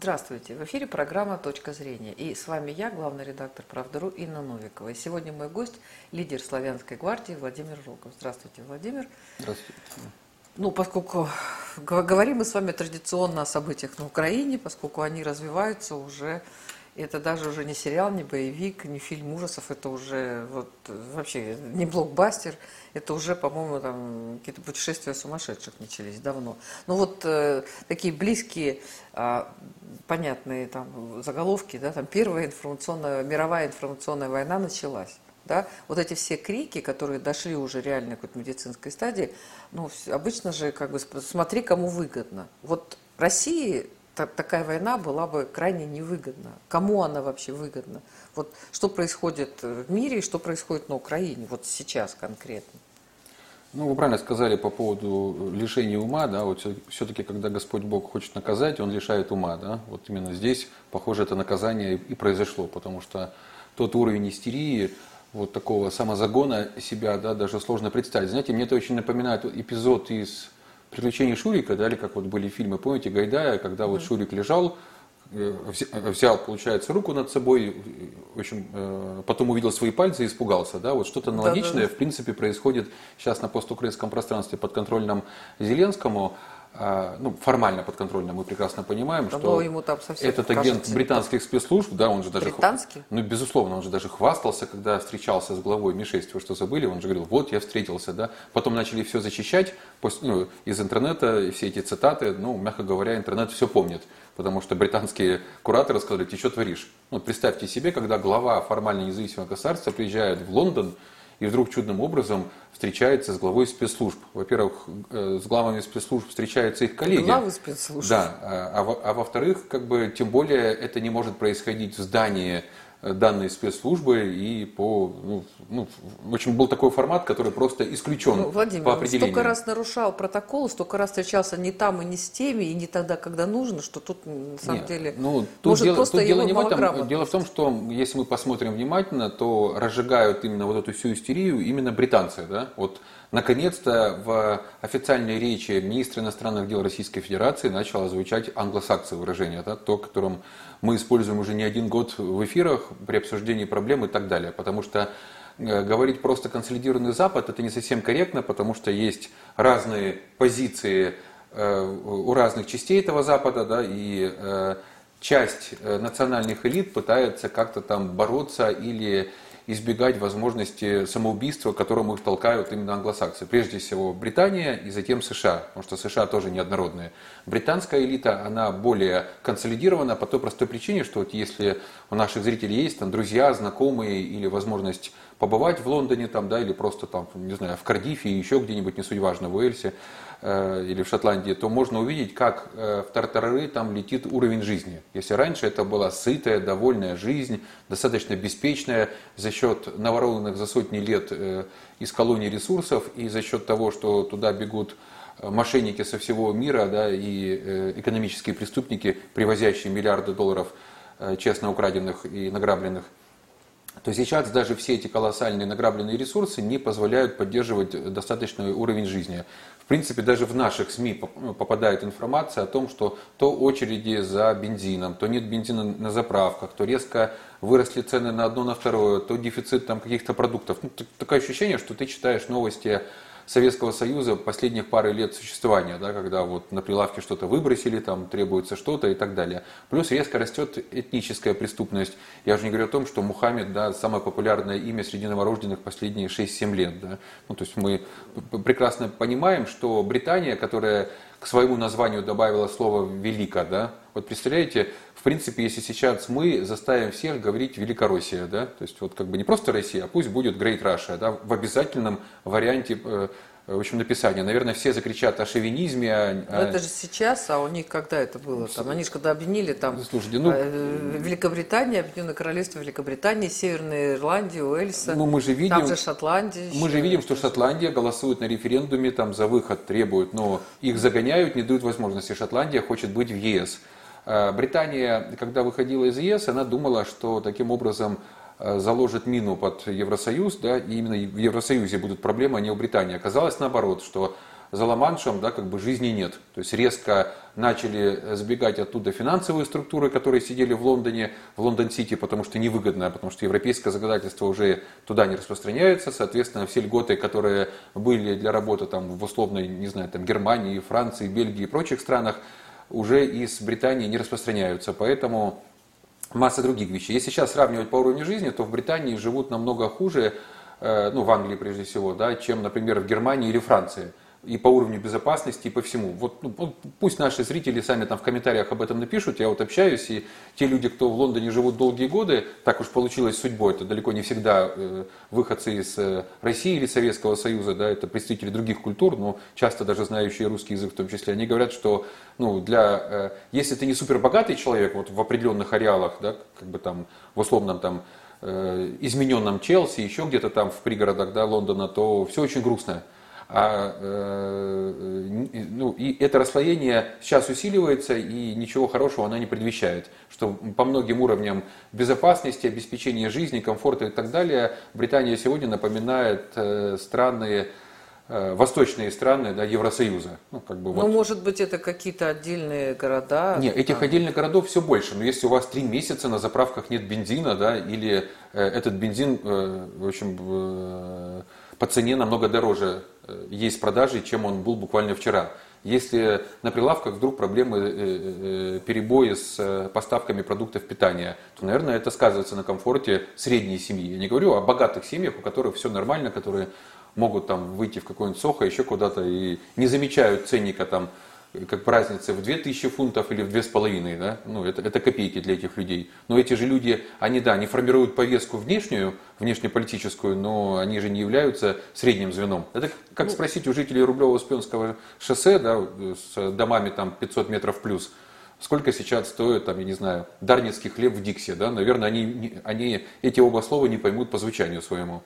Здравствуйте! В эфире программа «Точка зрения». И с вами я, главный редактор «Правда.ру» Инна Новикова. И сегодня мой гость – лидер Славянской гвардии Владимир Рогов. Здравствуйте, Владимир. Здравствуйте. Ну, поскольку говорим мы с вами традиционно о событиях на Украине, поскольку они развиваются уже это даже уже не сериал, не боевик, не фильм ужасов, это уже вот вообще не блокбастер, это уже, по-моему, там какие-то путешествия сумасшедших начались давно. Ну вот э, такие близкие, э, понятные там заголовки, да, там первая информационная, мировая информационная война началась. Да? Вот эти все крики, которые дошли уже реально к медицинской стадии, ну, обычно же, как бы, смотри, кому выгодно. Вот России такая война была бы крайне невыгодна. Кому она вообще выгодна? Вот что происходит в мире и что происходит на Украине, вот сейчас конкретно? Ну, вы правильно сказали по поводу лишения ума, да, вот все-таки, когда Господь Бог хочет наказать, Он лишает ума, да, вот именно здесь, похоже, это наказание и произошло, потому что тот уровень истерии, вот такого самозагона себя, да, даже сложно представить. Знаете, мне это очень напоминает эпизод из приключения Шурика, да, или как вот были фильмы, помните, Гайдая, когда вот Шурик лежал, э, взял, получается, руку над собой, в общем, э, потом увидел свои пальцы и испугался, да, вот что-то аналогичное, да, да, в принципе, происходит сейчас на постукраинском пространстве подконтрольном Зеленскому, а, ну, формально подконтрольно, мы прекрасно понимаем, да, что ему там этот агент британских спецслужб, да, он же даже... Британский? Ну, безусловно, он же даже хвастался, когда встречался с главой Ми-6, вы что забыли, он же говорил, вот я встретился, да. Потом начали все зачищать после, ну, из интернета, и все эти цитаты, ну, мягко говоря, интернет все помнит, потому что британские кураторы сказали, ты что творишь? Ну, представьте себе, когда глава формально независимого государства приезжает в Лондон, и вдруг чудным образом встречается с главой спецслужб. Во-первых, э, с главами спецслужб встречаются их коллеги. Главы спецслужб. Да, а, а во-вторых, как бы, тем более это не может происходить в здании данные спецслужбы и по, ну, ну, в общем, был такой формат, который просто исключен ну, Владимир, по определению. столько раз нарушал протокол, столько раз встречался не там и не с теми, и не тогда, когда нужно, что тут на самом Нет, деле ну, тут может дело, просто тут дело не в этом. Дело в том, что если мы посмотрим внимательно, то разжигают именно вот эту всю истерию именно британцы, да, вот Наконец-то в официальной речи министра иностранных дел Российской Федерации начало звучать англосаксы выражение, да, то, которым мы используем уже не один год в эфирах при обсуждении проблем и так далее. Потому что э, говорить просто консолидированный Запад это не совсем корректно, потому что есть разные позиции э, у разных частей этого Запада, да, и э, часть национальных элит пытается как-то там бороться или избегать возможности самоубийства, которому их толкают именно англосаксы. Прежде всего Британия и затем США, потому что США тоже неоднородные. Британская элита, она более консолидирована по той простой причине, что вот если у наших зрителей есть там друзья, знакомые или возможность побывать в Лондоне там, да, или просто там, не знаю, в Кардифе, еще где-нибудь, не суть важно, в Уэльсе, или в Шотландии, то можно увидеть, как э, в Тартарары там летит уровень жизни. Если раньше это была сытая, довольная жизнь, достаточно беспечная за счет наворованных за сотни лет э, из колоний ресурсов и за счет того, что туда бегут мошенники со всего мира да, и экономические преступники, привозящие миллиарды долларов честно украденных и награбленных, то сейчас даже все эти колоссальные награбленные ресурсы не позволяют поддерживать достаточный уровень жизни принципе, даже в наших СМИ ну, попадает информация о том, что то очереди за бензином, то нет бензина на заправках, то резко выросли цены на одно, на второе, то дефицит там каких-то продуктов. Ну, такое ощущение, что ты читаешь новости Советского Союза последних пары лет существования, да, когда вот на прилавке что-то выбросили, там требуется что-то и так далее. Плюс резко растет этническая преступность. Я уже не говорю о том, что Мухаммед, да, самое популярное имя среди новорожденных последние 6-7 лет. Да. Ну, то есть мы прекрасно понимаем, что Британия, которая к своему названию добавила слово «велика», да, вот представляете, в принципе, если сейчас мы заставим всех говорить Великороссия, да, то есть вот как бы не просто Россия, а пусть будет Great Russia, да, в обязательном варианте э, в общем, написания. Наверное, все закричат о шовинизме. О, Но это же сейчас, а у них когда это было? Там, они же когда объединили там Слушайте, ну, э, Великобритания, Объединенное Королевство Великобритании, Северная Ирландия, Уэльса. Ну, мы же видим, там же Шотландия. Мы же видим, что Шотландия голосует на референдуме, там за выход требуют, но их загоняют, не дают возможности. Шотландия хочет быть в ЕС. Э, Британия, когда выходила из ЕС, она думала, что таким образом э, заложит мину под Евросоюз, да, и именно в Евросоюзе будут проблемы, а не у Британии. Оказалось наоборот, что за Ла-Маншем, да, как бы жизни нет. То есть резко начали сбегать оттуда финансовые структуры, которые сидели в Лондоне, в Лондон-Сити, потому что невыгодно, потому что европейское законодательство уже туда не распространяется. Соответственно, все льготы, которые были для работы там, в условной, не знаю, там, Германии, Франции, Бельгии и прочих странах, уже из Британии не распространяются. Поэтому масса других вещей. Если сейчас сравнивать по уровню жизни, то в Британии живут намного хуже, э, ну, в Англии прежде всего, да, чем, например, в Германии или Франции и по уровню безопасности, и по всему. Вот ну, пусть наши зрители сами там в комментариях об этом напишут, я вот общаюсь, и те люди, кто в Лондоне живут долгие годы, так уж получилось судьбой, это далеко не всегда э, выходцы из э, России или Советского Союза, да, это представители других культур, но часто даже знающие русский язык в том числе, они говорят, что ну, для, э, если ты не супербогатый человек вот в определенных ареалах, да, как бы там в условном там э, измененном Челси, еще где-то там в пригородах да, Лондона, то все очень грустно. А, э, ну, и это расслоение сейчас усиливается, и ничего хорошего она не предвещает. Что по многим уровням безопасности, обеспечения жизни, комфорта и так далее, Британия сегодня напоминает э, страны, э, восточные страны да, Евросоюза. Ну, как бы ну вот. может быть, это какие-то отдельные города? Нет, этих отдельных городов все больше. Но если у вас три месяца на заправках нет бензина, да, или э, этот бензин, э, в общем, э, по цене намного дороже э, есть продажи, чем он был буквально вчера. Если на прилавках вдруг проблемы, э, э, перебои с поставками продуктов питания, то, наверное, это сказывается на комфорте средней семьи. Я не говорю о богатых семьях, у которых все нормально, которые могут там выйти в какой-нибудь Сохо, еще куда-то и не замечают ценника там как разница в 2000 фунтов или в 2500, да, ну, это, это копейки для этих людей. Но эти же люди, они, да, они формируют повестку внешнюю, внешнеполитическую, но они же не являются средним звеном. Это как ну, спросить у жителей Рублево-Успенского шоссе, да, с домами там 500 метров плюс, сколько сейчас стоит, там, я не знаю, дарницкий хлеб в Диксе, да, наверное, они, они эти оба слова не поймут по звучанию своему.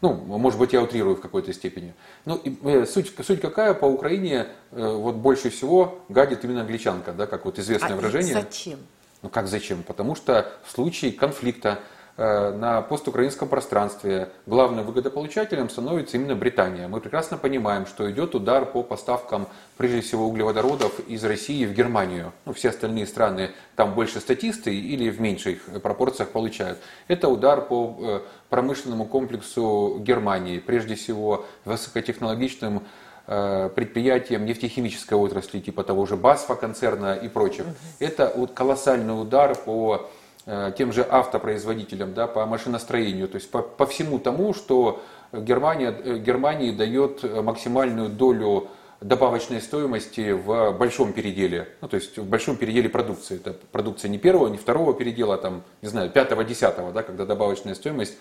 Ну, может быть, я утрирую в какой-то степени. Ну, и, э, суть, суть какая, по Украине э, вот больше всего гадит именно англичанка, да, как вот известное а выражение. зачем? Ну, как зачем? Потому что в случае конфликта на постукраинском пространстве главным выгодополучателем становится именно Британия. Мы прекрасно понимаем, что идет удар по поставкам, прежде всего, углеводородов из России в Германию. Ну, все остальные страны там больше статисты или в меньших пропорциях получают. Это удар по э, промышленному комплексу Германии, прежде всего высокотехнологичным э, предприятиям нефтехимической отрасли, типа того же БАСФа концерна и прочих. Это колоссальный удар по Э, тем же автопроизводителям, да, по машиностроению, то есть по, по всему тому, что Германия, э, Германии дает максимальную долю добавочной стоимости в большом переделе, ну, то есть в большом переделе продукции. Это продукция не первого, не второго передела, а там, не знаю, пятого, десятого, да, когда добавочная стоимость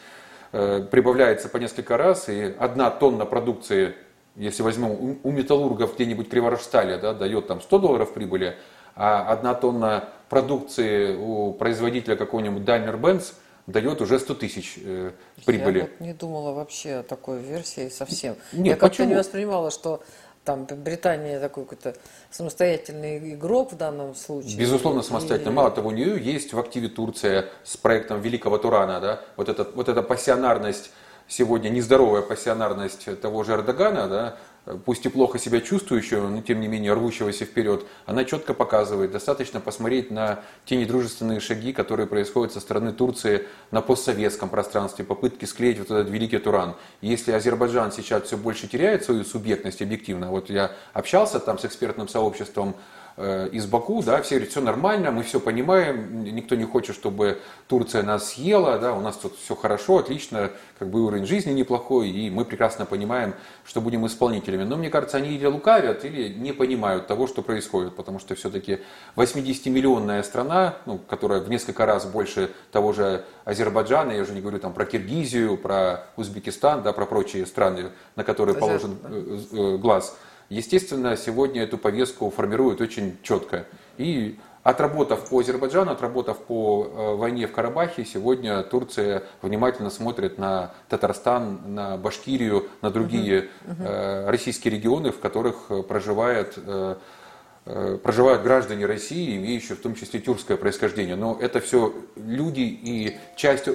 э, прибавляется по несколько раз, и одна тонна продукции, если возьмем у, у металлургов где-нибудь Криворожстале, да, дает там 100 долларов прибыли, а одна тонна продукции у производителя какого-нибудь Daimler-Benz дает уже 100 тысяч э, прибыли. Я вот не думала вообще о такой версии совсем. Нет, Я как-то не воспринимала, что там Британия такой какой-то самостоятельный игрок в данном случае. Безусловно, самостоятельно. Мало того, у нее есть в активе Турция с проектом Великого Турана, да, вот, эта, вот эта пассионарность сегодня нездоровая пассионарность того же Эрдогана, да, пусть и плохо себя чувствующего, но тем не менее рвущегося вперед, она четко показывает, достаточно посмотреть на те недружественные шаги, которые происходят со стороны Турции на постсоветском пространстве, попытки склеить вот этот великий Туран. Если Азербайджан сейчас все больше теряет свою субъектность объективно, вот я общался там с экспертным сообществом из Баку, да, все говорят, все нормально, мы все понимаем, никто не хочет, чтобы Турция нас съела, да, у нас тут все хорошо, отлично, как бы уровень жизни неплохой, и мы прекрасно понимаем, что будем исполнителями. Но мне кажется, они или лукавят, или не понимают того, что происходит, потому что все-таки 80-миллионная страна, ну, которая в несколько раз больше того же Азербайджана, я уже не говорю там про Киргизию, про Узбекистан, да, про прочие страны, на которые положен э, э, глаз, естественно, сегодня эту повестку формируют очень четко. И отработав по Азербайджану, отработав по э, войне в Карабахе, сегодня Турция внимательно смотрит на Татарстан, на Башкирию, на другие. Uh-huh. российские регионы, в которых проживает проживают граждане России, имеющие в том числе тюркское происхождение. Но это все люди и часть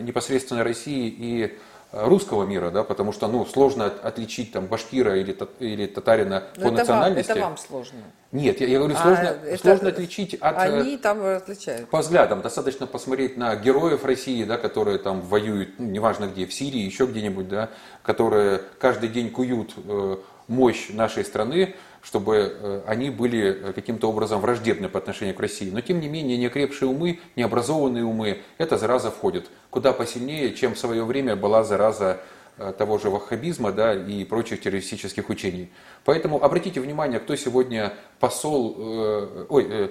непосредственно России и русского мира, да, потому что ну, сложно отличить там башкира или, или татарина Но по это национальности. Вам, это вам сложно. Нет, я, я говорю, сложно, А, это- сложно отличить от... э, Они там отличают. по взглядам достаточно посмотреть на героев России, да, которые там воюют, ну, неважно где, в Сирии, еще где-нибудь, да, которые каждый день куют э, мощь нашей страны, чтобы э, они были э, каким-то образом враждебны по отношению к России. Но тем не менее, неокрепшие умы, необразованные умы, эта зараза входит куда посильнее, чем в свое время была зараза э, того же ваххабизма да, и прочих террористических учений. Поэтому обратите внимание, кто сегодня посол, э, ой, э,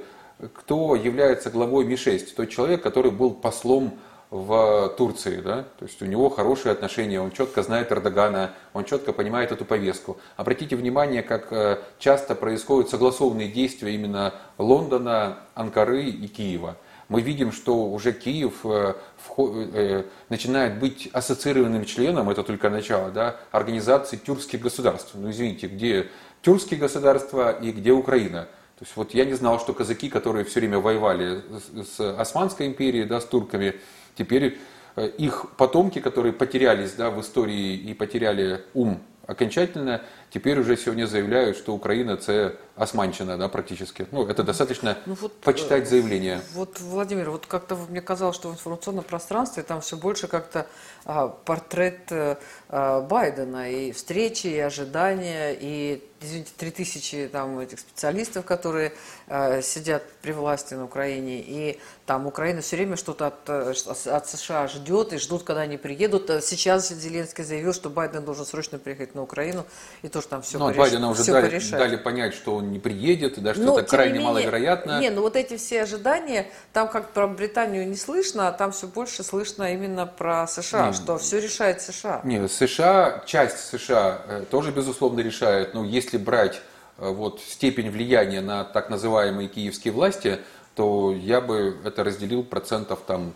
кто является главой Ми-6, тот человек, который был послом в Турции, да, то есть у него хорошие отношения, он четко знает Эрдогана, он четко понимает эту повестку. Обратите внимание, как э, часто происходят согласованные действия именно Лондона, Анкары и Киева. Мы видим, что уже Киев э, э, начинает быть ассоциированным членом, это только начало, да, организации тюркских государств. Ну извините, где тюркские государства и где Украина? То есть вот я не знал, что казаки, которые все время воевали с Османской империей, да, с турками, теперь э, их потомки, которые потерялись да, в истории и потеряли ум окончательно, теперь уже сегодня заявляют, что Украина это османчина, да, практически. Ну, это достаточно Ну вот, почитать заявление. Вот, Владимир, вот как-то мне казалось, что в информационном пространстве там все больше как-то а, портрет э, а, Байдена и встречи, и ожидания, и, извините, 3000 там этих специалистов, которые э, сидят при власти на Украине, и там Украина все время что-то от, э, от США ждет, и ждут, когда они приедут. А Сейчас Зеленский заявил, что Байден должен срочно приехать на Украину, и тоже там все Ну, от Байдена уже все дали, порешать. дали понять, что он не приедет, да, что Ну, это крайне менее- маловероятно. Не, ну вот эти все ожидания, там как про Британию не слышно, а там все больше слышно именно про США, Не, что все решает США. Не, США, часть США э, тоже, безусловно, решает. Но если брать э, вот, степень влияния на так называемые киевские власти, то я бы это разделил процентов там,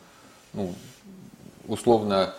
ну, условно,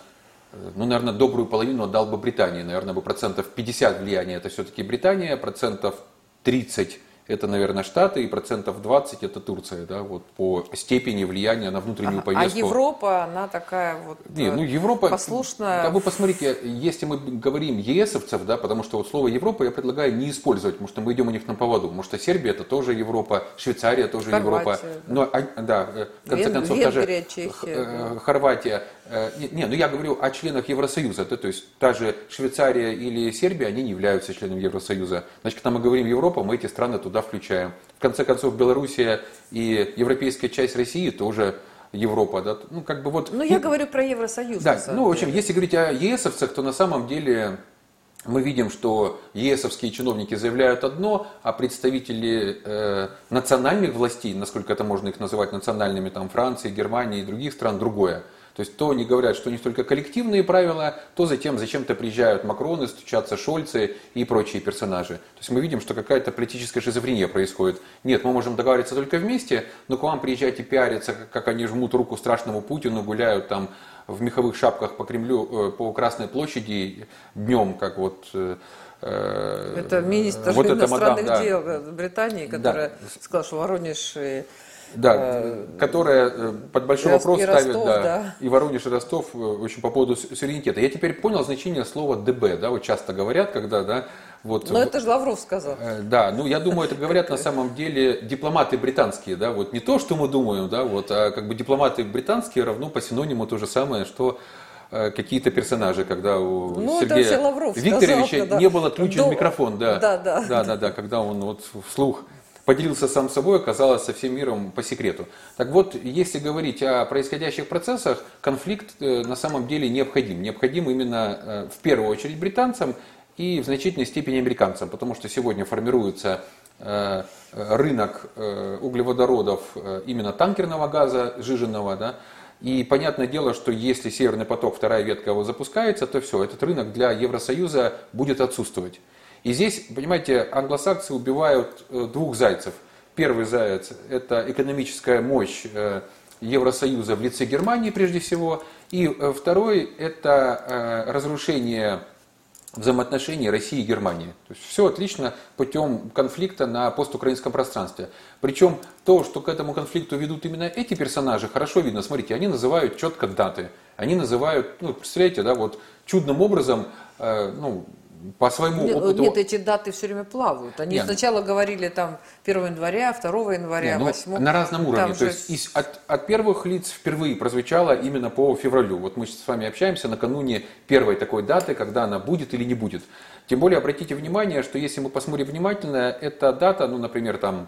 ну, наверное, добрую половину отдал бы Британии. Наверное, бы процентов 50 влияния это все-таки Британия, процентов 30 это, наверное, Штаты, и процентов 20 это Турция, да, вот по степени влияния на внутреннюю А повестку. Европа, она такая вот Не, э, ну Европа, послушная. Да вы посмотрите, если мы говорим ЕСовцев, да, потому что вот слово Европа я предлагаю не использовать, потому что мы идем у них на поводу, потому что Сербия это тоже Европа, Швейцария тоже Европа, Хорватия, да. но а, да, э, в конце Вен- концов даже Венгрия, Х- Чехия, э. Хорватия, э, не, не, ну я говорю о членах Евросоюза, да, то есть та же Швейцария или Сербия, они не являются членами Евросоюза. Значит, когда мы говорим Европа, мы эти страны туда включаем. В конце концов, Белоруссия и европейская часть России тоже Европа, да, ну как бы вот. Ну, я говорю про Евросоюз. Да, ну, в общем, если говорить о ЕСовцах, то на самом деле мы видим, что ЕСовские чиновники заявляют одно, а представители э, национальных властей, насколько это можно их называть национальными, там Франции, Германии и других стран, другое. То есть то они говорят, что у них только коллективные правила, то затем зачем-то приезжают Макроны, стучатся Шольцы и прочие персонажи. То есть мы видим, что какая-то политическая шизофрения происходит. Нет, мы можем договариваться только вместе, но к вам приезжать и пиариться, как они жмут руку страшному Путину, гуляют там в меховых шапках по Кремлю, э, по Красной площади днем, как вот... э, э, Это министр вот иностранных мадам, да. дел э, Британии, которая сказала, что Воронеж и Да, э, которая э, под большой и вопрос Рос- и ставит, Ростов, да, да. и Воронеж, и Ростов, э, очень по поводу су- суверенитета. Я теперь понял значение слова ДБ, да, вот часто говорят, когда, да, вот... Но это же Лавров сказал. Э, Да, ну я думаю, это говорят на самом деле дипломаты британские, да, вот не то, что мы думаем, да, вот, а как бы дипломаты британские равно по синониму то же самое, что какие-то персонажи, когда у Ну, Сергея Лавров Викторовича сказал, когда- не был отключен До- микрофон, да. Да, да. Да, да, да, когда он вот вслух поделился сам собой, оказалось со всем миром по секрету. Так вот, если говорить о происходящих процессах, конфликт э, на самом деле необходим. Необходим именно э, в первую очередь британцам и в значительной степени американцам, потому что сегодня формируется э, рынок углеводородов именно танкерного газа, жиженного, да, и понятное дело, что если Северный поток, вторая ветка его запускается, то все, этот рынок для Евросоюза будет отсутствовать. И здесь, понимаете, англосаксы убивают э, двух зайцев. Первый заяц – это экономическая мощь э, Евросоюза в лице Германии прежде всего. И э, второй – это разрушение взаимоотношений России и Германии. То есть все отлично путем конфликта на постукраинском пространстве. Причем то, что к этому конфликту ведут именно эти персонажи, хорошо видно. Смотрите, они называют четко даты. Они называют, ну, представляете, да, вот чудным образом, э, ну, по своему нет, опыту... Нет, эти даты все время плавают. Они нет. сначала говорили там 1 января, 2 января, нет, 8. Ну, на разном уровне. То же... есть от, от первых лиц впервые прозвучало именно по февралю. Вот мы с вами общаемся накануне первой такой даты, когда она будет или не будет. Тем более обратите внимание, что если мы посмотрим внимательно, эта дата, ну, например, там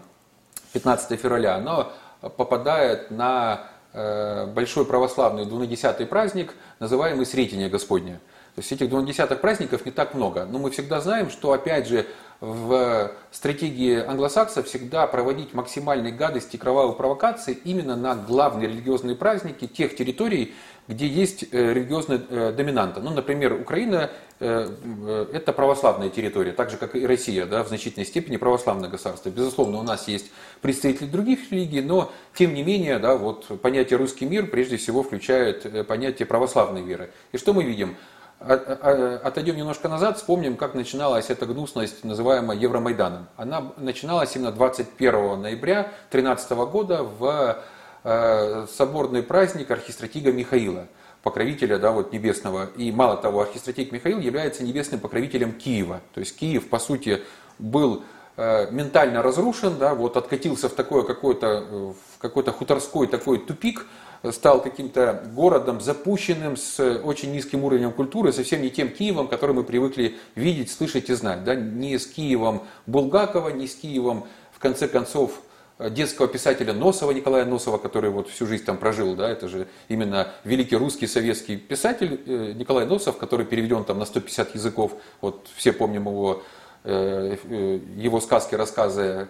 15 февраля, она попадает на э, большой православный двунадесятый праздник, называемый Сретение Господне. То есть этих двунадесятых праздников не так много. Но мы всегда знаем, что, опять же, в стратегии англосаксов всегда проводить максимальные гадости и кровавые провокации именно на главные религиозные праздники тех территорий, где есть э, религиозная э, доминанта. Ну, например, Украина э, – это православная территория, так же, как и Россия, да, в значительной степени православное государство. Безусловно, у нас есть представители других религий, но, тем не менее, да, вот, понятие «русский мир» прежде всего включает понятие православной веры. И что мы видим? Отойдем немножко назад, вспомним, как начиналась эта гнусность, называемая Евромайданом. Она начиналась именно 21 ноября 2013 года в э, соборный праздник архистратига Михаила, покровителя да, вот, небесного. И мало того, архистратиг Михаил является небесным покровителем Киева. То есть Киев, по сути, был э, ментально разрушен, да, вот откатился в такое какой-то, э, в какой-то хуторской такой тупик, стал каким-то городом запущенным, с очень низким уровнем культуры, совсем не тем Киевом, который мы привыкли видеть, слышать и знать. Да? Не с Киевом Булгакова, не с Киевом, в конце концов, детского писателя Носова, Николая Носова, который вот всю жизнь там прожил, да, это же именно великий русский советский писатель э, Николай Носов, который переведен там на 150 языков, вот все помним его, э, э, его сказки, рассказы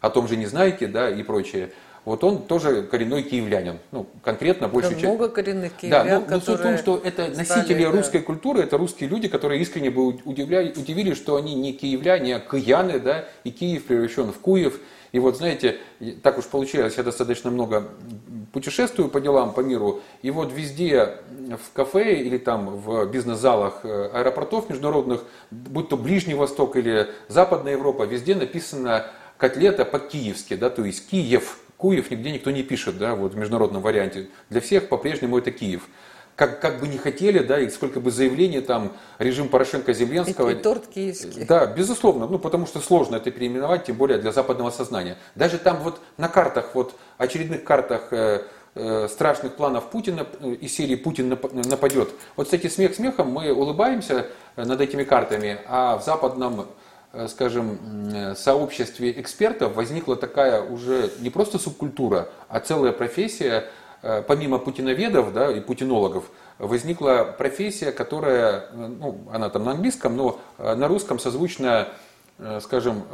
о том же не знаете, да, и прочее вот он тоже коренной киевлянин. Ну, конкретно большую часть. много коренных киевлян, Да, но, но суть в том, что это носители стали, русской да. культуры, это русские люди, которые искренне бы удивляли, удивили, что они не киевляне, а кияны, да, и Киев превращен в Куев. И вот, знаете, так уж получилось, я достаточно много путешествую по делам, по миру, и вот везде в кафе или там в бизнес-залах э, аэропортов международных, будь то Ближний Восток или Западная Европа, везде написано котлета по-киевски, да, то есть Киев, Куев нигде никто не пишет, да, вот в международном варианте. Для всех по-прежнему это Киев. Как, как бы не хотели, да, и сколько бы заявлений там режим Порошенко-Зеленского. И, и торт киевский. Да, безусловно, ну потому что сложно это переименовать, тем более для западного сознания. Даже там вот на картах, вот очередных картах э, э, страшных планов Путина э, из серии Путин нападет. Вот, кстати, смех смехом мы улыбаемся э, над этими картами, а в западном скажем, э, сообществе экспертов возникла такая уже не просто субкультура, а целая профессия, э, помимо путиноведов да, и путинологов, возникла профессия, которая, ну, она там на английском, но на русском созвучная скажем,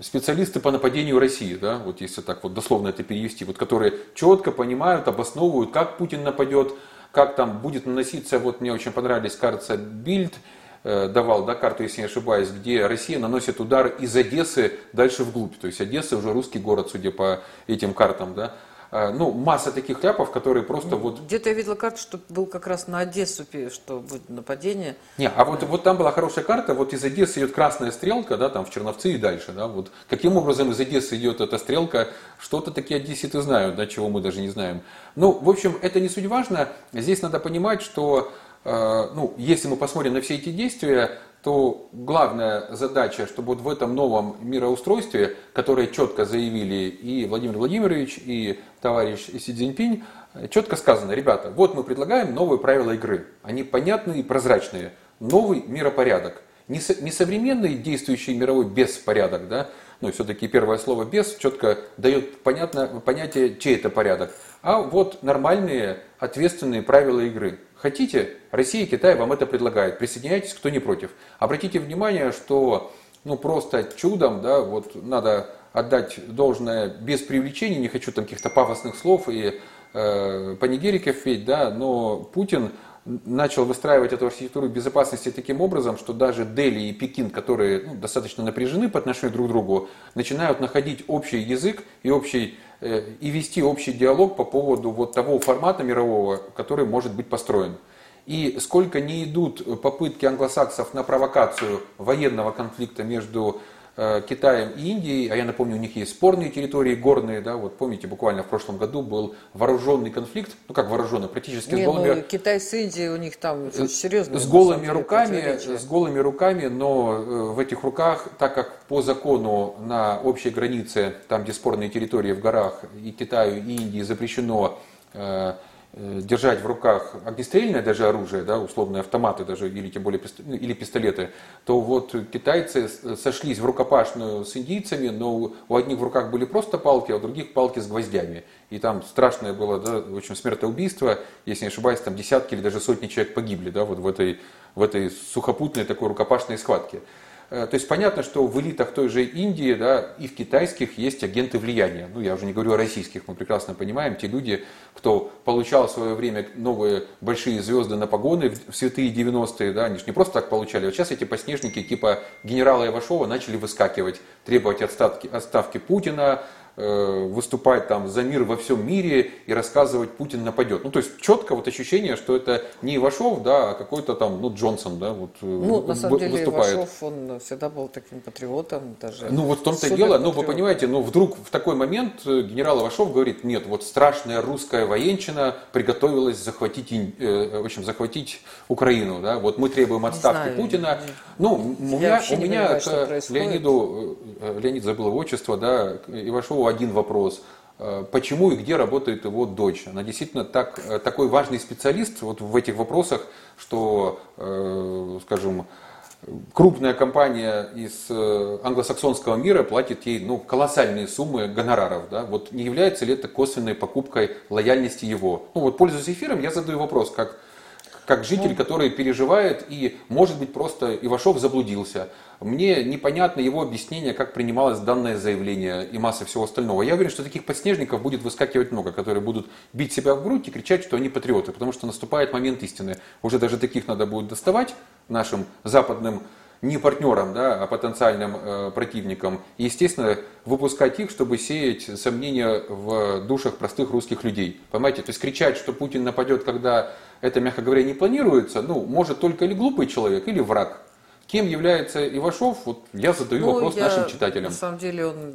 специалисты по нападению России, да, вот если так вот дословно это перевести, вот которые четко понимают, обосновывают, как Путин нападет, как там будет наноситься, вот мне очень понравились, кажется, Бильд, Э, давал да, карту, если не ошибаюсь, где Россия наносит удар из Одессы дальше вглубь. То есть Одесса уже русский город, судя по этим картам. Да. А, ну, масса таких ляпов, которые просто вот... Где-то я видела карту, что был как раз на Одессу, что будет нападение. Не, а вот, вот там была хорошая карта, вот из Одессы идет красная стрелка, да, там в Черновцы и дальше, да, вот каким образом из Одессы идет эта стрелка, что-то такие одесситы знают, да, чего мы даже не знаем. Ну, в общем, это не суть важно, здесь надо понимать, что Э, ну, если мы посмотрим на все эти действия, то главная задача, чтобы вот в этом новом мироустройстве, которое четко заявили и Владимир Владимирович, и товарищ Си Цзиньпинь, четко сказано, ребята, вот мы предлагаем новые правила игры. Они понятные и прозрачные. Новый миропорядок. Не, не современный действующий мировой беспорядок, да, но все-таки первое слово «без» четко дает понятно, понятие, чей это порядок, а вот нормальные ответственные правила игры. Хотите, Россия и Китай вам это предлагают. Присоединяйтесь, кто не против. Обратите внимание, что ну просто чудом, да, вот надо отдать должное без привлечения, не хочу там каких-то пафосных слов и э, панигериков петь, да, но Путин начал выстраивать эту архитектуру безопасности таким образом, что даже Дели и Пекин, которые ну, достаточно напряжены по отношению друг к другу, начинают находить общий язык и общий Э, и вести общий диалог по поводу вот того формата мирового, который может быть построен. И сколько не идут попытки англосаксов на провокацию военного конфликта между Китаем и Индией, а я напомню, у них есть спорные территории, горные, да, вот помните, буквально в прошлом году был вооруженный конфликт, ну как вооруженный, практически Не, с голыми... Ну, Китай с Индией, у них там очень серьезно. С голыми руками, с голыми руками, но э, в этих руках, так как по закону на общей границе, там где спорные территории в горах, и Китаю, и Индии запрещено э, Э, держать в руках огнестрельное даже оружие, да, условные автоматы даже, или тем более ну, или пистолеты, то вот китайцы сошлись в рукопашную с индийцами, но у одних в руках были просто палки, а у других палки с гвоздями. И там страшное было, да, в общем, смертоубийство, если не ошибаюсь, там десятки или даже сотни человек погибли, да, вот в этой, в этой сухопутной такой рукопашной схватке. Э, то есть понятно, что в элитах той же Индии да, и в китайских есть агенты влияния. Ну, я уже не говорю о российских, мы прекрасно понимаем, те люди, кто получал в свое время новые большие звезды на погоны в святые 90-е, да, они же не просто так получали. Вот сейчас эти подснежники типа генерала Ивашова начали выскакивать, требовать отставки, отставки Путина, выступать там за мир во всем мире и рассказывать Путин нападет. Ну, то есть четко вот ощущение, что это не Ивашов, да, а какой-то там, ну, Джонсон, да, вот э, Ну, на самом деле выступает. Ивашов, он всегда был таким патриотом даже. Ну, вот в том-то и дело, ну, вы понимаете, ну, вдруг в такой момент э, генерал Ивашов говорит, нет, вот страшная русская военщина приготовилась захватить, в общем, захватить Украину, да, вот мы требуем отставки Путина. Ну, у меня, у меня к Леониду, Леонид забыл его отчество, да, Ивашову один вопрос. Э, почему и где работает его дочь? Она действительно так, э, такой важный специалист вот в этих вопросах, что, э, скажем, крупная компания из англосаксонского мира платит ей ну, колоссальные суммы гонораров. Да? Вот не является ли это косвенной покупкой лояльности его? Ну вот, пользуясь эфиром, я задаю вопрос, как как житель, который переживает и, может быть, просто Ивашов заблудился. Мне непонятно его объяснение, как принималось данное заявление и масса всего остального. Я уверен, что таких подснежников будет выскакивать много, которые будут бить себя в грудь и кричать, что они патриоты, потому что наступает момент истины. Уже даже таких надо будет доставать нашим западным не партнерам, да, а потенциальным э, противникам. И, естественно, выпускать их, чтобы сеять сомнения в душах простых русских людей. Понимаете? То есть кричать, что Путин нападет, когда это, мягко говоря, не планируется, ну, может только или глупый человек, или враг. Кем является Ивашов? Вот я задаю ну, вопрос я, нашим читателям. На самом деле, он,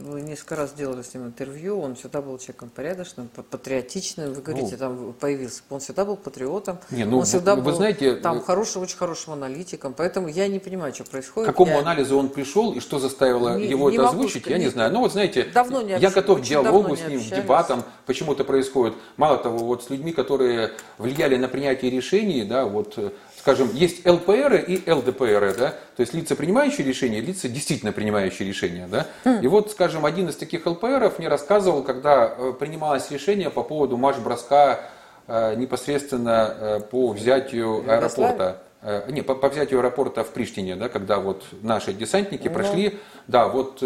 мы несколько раз делали с ним интервью, он всегда был человеком порядочным, патриотичным. Вы говорите, ну, там появился, он всегда был патриотом. Не, ну, он всегда вы, был знаете, там хорошим, очень хорошим аналитиком. Поэтому я не понимаю, что происходит. К какому я... анализу он пришел и что заставило не, его не это озвучить, я не знаю. Ну вот знаете, давно не я готов к диалогу с ним, к дебатам, почему это происходит. Мало того, вот с людьми, которые влияли на принятие решений, да, вот скажем, есть ЛПР и ЛДПР, да, то есть лица, принимающие решения, лица, действительно принимающие решения, да. И вот, скажем, один из таких ЛПРов мне рассказывал, когда э, принималось решение по поводу марш-броска э, непосредственно э, по взятию аэропорта. Не, по, по взятию аэропорта в Приштине, да, когда вот наши десантники ну. прошли, да, вот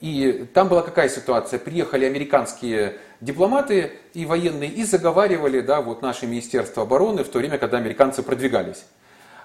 и там была какая ситуация? Приехали американские дипломаты и военные и заговаривали да, вот наше Министерство обороны в то время, когда американцы продвигались.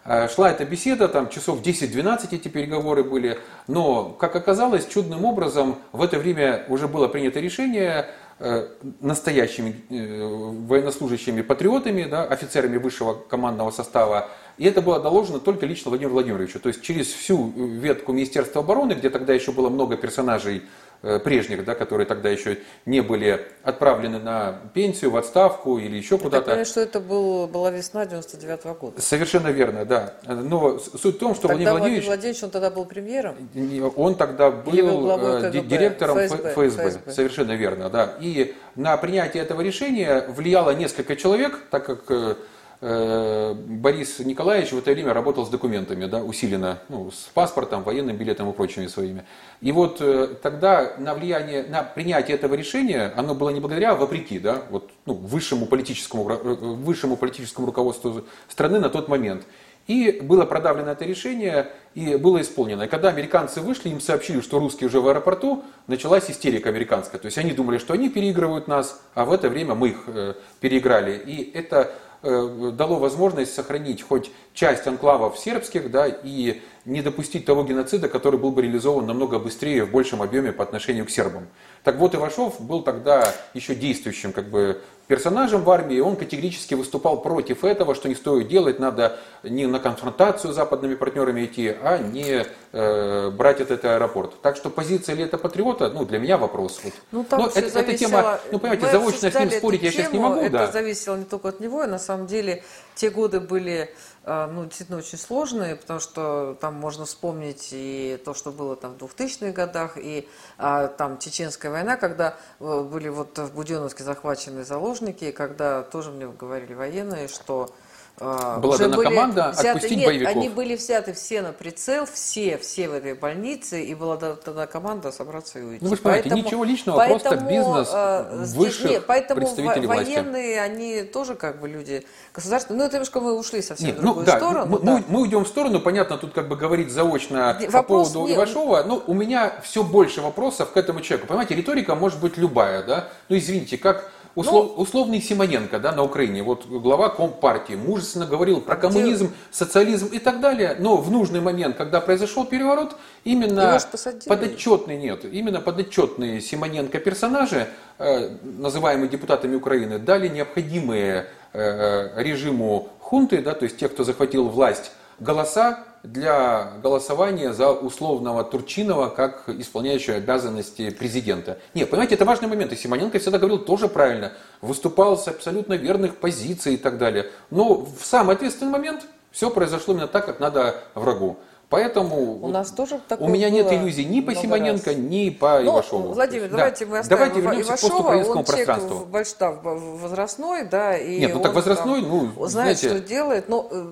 Э, шла эта беседа, там часов 10-12 эти переговоры были, но, как оказалось, чудным образом в это время уже было принято решение Э, настоящими э, военнослужащими патриотами, да, офицерами высшего командного состава. И это было доложено только лично Владимиру Владимировичу. То есть через всю ветку Министерства обороны, где тогда еще было много персонажей прежних, да, которые тогда еще не были отправлены на пенсию, в отставку или еще куда-то. Я что это был, была весна 99 -го года. Совершенно верно, да. Но суть в том, что тогда Владимир Владимирович... Владимирович, он тогда был премьером? Он тогда был, был э, директором ФСБ, ФСБ. ФСБ. Совершенно верно, да. И на принятие этого решения влияло несколько человек, так как э, Э, Борис Николаевич в это время работал с документами, да, усиленно, ну, с паспортом, военным билетом и прочими своими. И вот э, тогда на влияние, на принятие этого решения, оно было не благодаря, а вопреки, да, вот, ну, высшему, политическому, э, высшему политическому руководству страны на тот момент. И было продавлено это решение, и было исполнено. И когда американцы вышли, им сообщили, что русские уже в аэропорту, началась истерика американская. То есть они думали, что они переигрывают нас, а в это время мы их переиграли. И это Э, дало возможность сохранить хоть часть анклавов сербских, да, и не допустить того геноцида, который был бы реализован намного быстрее в большем объеме по отношению к сербам. Так вот, Ивашов был тогда еще действующим как бы, персонажем в армии, он категорически выступал против этого, что не стоит делать, надо не на конфронтацию с западными партнерами идти, а не э, брать этот аэропорт. Так что позиция ли это патриота, ну, для меня вопрос. Вот. Ну, там Но это, зависело, эта тема, ну, понимаете, мы заочно с ним спорить эту я сейчас не тему, могу, это да. зависело не только от него, и на самом деле те годы были ну, действительно очень сложные, потому что там можно вспомнить и то, что было там в 2000-х годах, и а, там Чеченская война, когда э, были вот в Буденовске захвачены заложники, и когда тоже мне говорили военные, что а, Была уже дана были команда взяты- отпустить нет, боевиков. они были взяты все на прицел, все, все в этой больнице, и была да- тогда команда собраться и уйти. Ну, вы же понимаете, ничего личного, просто бизнес э, высших нет, поэтому представителей власти. военные, они тоже как бы люди государственные. Ну, это немножко мы ушли совсем Нет, в ну другую да, сторону. мы, да. мы- мы уйдем в сторону, понятно, тут как бы говорить заочно Не, по поводу не- Ивашова, но у меня все больше вопросов к этому человеку. Понимаете, риторика может быть любая, да? Ну, извините, как услов- Ну- условный Симоненко, да, на Украине, вот глава Компартии, мужественно говорил про коммунизм, социализм и так далее, но в нужный момент, когда произошел переворот, именно подотчетные, нет, именно подотчетные Симоненко персонажи, э, называемые депутатами Украины, дали необходимые э, режиму хунты, да, то есть тех, кто захватил власть, голоса для голосования за условного Турчинова как исполняющего обязанности президента. Нет, понимаете, это важный момент. И Симоненко всегда говорил тоже правильно. Выступал с абсолютно верных позиций и так далее. Но в самый ответственный момент все произошло именно так, как надо врагу. Поэтому У нас тоже такое у меня нет иллюзий ни по Симоненко, раз. ни по Ну, Ивашову. Владимир, Да. давайте мы оставим Давайте вернемся к Ивашова. постукраинскому Он человек пространству. в- возрастной, да, и Нет, ну так возрастной, там ну, знает, знаете- что делает, но э,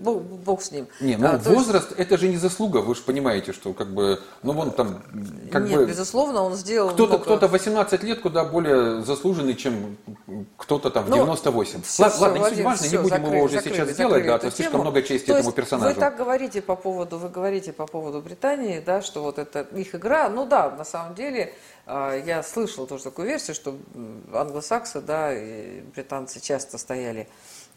бог, бог с ним. Не, ну А, то есть- возраст это же не заслуга, вы же понимаете, что как бы, ну вон там, как Нет, бы, безусловно, он сделал кто-то, много. кто-то 18 лет куда более заслуженный, чем кто-то там в Ну, 98. Всё, Ладно, всё, ладно, не суть важно, не будем закрыли, его уже закрыли, сейчас закрыли делать, да, а то слишком много чести То этому персонажу. Вы так говорите по поводу, вы говорите по поводу Британии, да, что вот это их игра. Ну да, на самом деле а, я слышала тоже такую версию, что англосаксы, да, и британцы часто стояли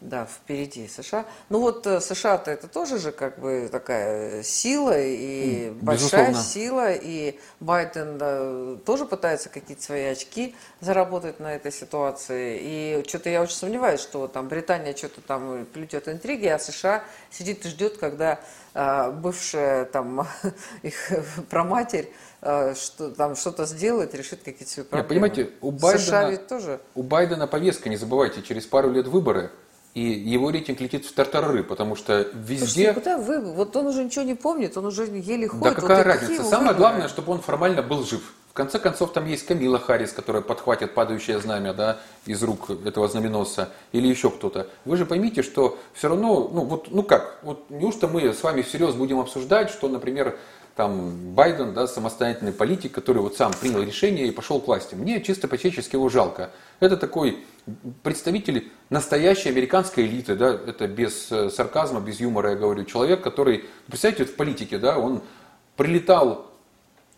да, впереди США. Ну вот э, США-то это тоже же как бы такая сила и М, большая безусловно. сила, и Байден да, тоже пытается какие-то свои очки заработать на этой ситуации. И что-то я очень сомневаюсь, что там Британия что-то там плетет интриги, а США сидит и ждет, когда а, бывшая там их проматерь а, что, там что-то сделает, решит какие-то свои проблемы. понимаете, у США Байдена- ведь тоже... У Байдена повестка, не забывайте, через пару лет выборы, и его рейтинг летит в тартарары, потому что Слушайте, везде... куда вы? Вот он уже ничего не помнит, он уже еле ходит. Да вот какая какие разница? Самое выборы? главное, чтобы он формально был жив. В конце концов, там есть Камила Харрис, которая подхватит падающее знамя да, из рук этого знаменосца, или еще кто-то. Вы же поймите, что все равно, ну вот, ну как, вот неужто мы с вами всерьез будем обсуждать, что, например, там Байден, да, самостоятельный политик, который вот сам принял решение и пошел к власти. Мне чисто по-человечески его жалко. Это такой представитель настоящей американской элиты, да, это без э, сарказма, без юмора я говорю, человек, который, представьте, вот в политике, да, он прилетал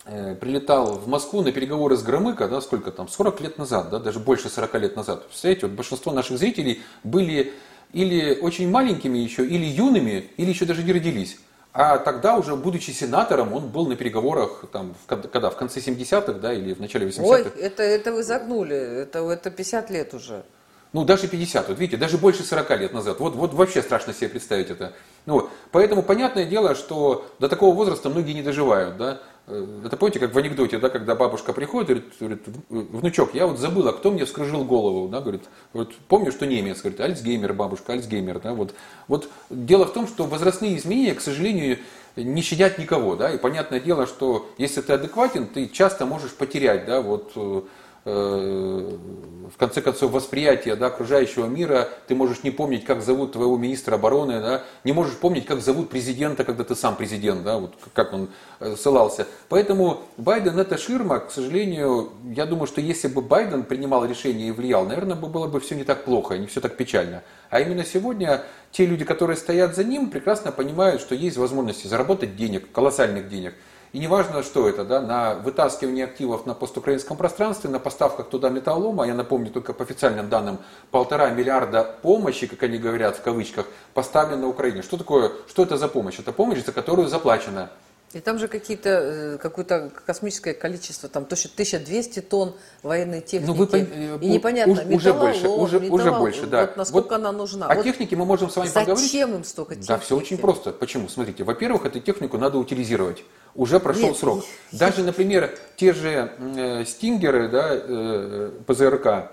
э, прилетал в Москву на переговоры с Громыко, да, сколько там, 40 лет назад, да, даже больше 40 лет назад. Представляете, вот большинство наших зрителей были или очень маленькими еще, или юными, или еще даже не родились. А тогда уже, будучи сенатором, он был на переговорах, там, в, когда, в конце 70-х, да, или в начале 80-х. Ой, это, это вы загнули, это, это 50 лет уже. Ну, даже 50, вот видите, даже больше 40 лет назад. Вот, вот вообще страшно себе представить это. Ну. Поэтому понятное дело, что до такого возраста многие не доживают. Да? Э, Это помните, как в анекдоте, да, когда бабушка приходит, говорит, говорит, внучок, я вот забыла, кто мне вскружил голову, да, говорит, вот помню, что немец, говорит, Альцгеймер, бабушка, Альцгеймер, да, вот. Вот дело в том, что возрастные изменения, к сожалению, не щадят никого, да, и понятное дело, что если ты адекватен, ты часто можешь потерять, да, вот, э, э, в конце концов, восприятие да, окружающего мира, ты можешь не помнить, как зовут твоего министра обороны, да, не можешь помнить, как зовут президента, когда ты сам президент, да, вот как он э, ссылался. Поэтому Байден это ширма, к сожалению, я думаю, что если бы Байден принимал решение и влиял, наверное, бы было бы все не так плохо, не все так печально. А именно сегодня те люди, которые стоят за ним, прекрасно понимают, что есть возможности заработать денег, колоссальных денег. И неважно, что это, да, на вытаскивание активов на постукраинском пространстве, на поставках туда металлолома, я напомню, только по официальным данным, полтора миллиарда помощи, как они говорят в кавычках, поставлено Украине. Что такое, что это за помощь? Это помощь, за которую заплачено и там же какие-то, э, какое-то космическое количество, там точно 1200 тонн военной техники. Ну, вы, э, и непонятно, уж, уже больше, уже, металлолом, уже больше, да. Вот насколько вот она нужна. О вот технике мы можем с вами зачем поговорить. Зачем им столько техники? Да, все очень просто. Почему? Смотрите, во-первых, эту технику надо утилизировать. Уже прошел Нет, срок. Даже, например, те же э, стингеры, да, э, ПЗРК,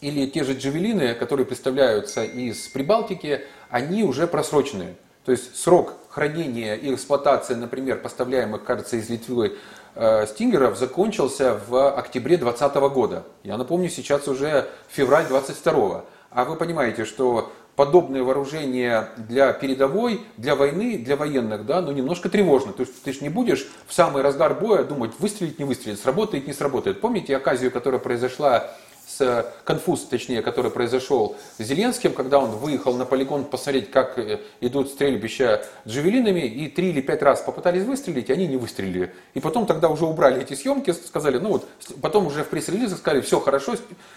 или те же джавелины, которые представляются из Прибалтики, они уже просроченные. То есть срок хранения и эксплуатации, например, поставляемых, кажется, из Литвы э, стингеров закончился в октябре 2020 года. Я напомню, сейчас уже февраль 22 А вы понимаете, что подобное вооружение для передовой, для войны, для военных, да, ну немножко тревожно. То есть ты же не будешь в самый разгар боя думать, выстрелить, не выстрелить, сработает, не сработает. Помните оказию, которая произошла с конфуз, точнее, который произошел с Зеленским, когда он выехал на полигон посмотреть, как э, идут стрельбища джавелинами, и три или пять раз попытались выстрелить, и они не выстрелили. И потом тогда уже убрали эти съемки, сказали, ну вот, потом уже в пресс-релизах сказали, все хорошо,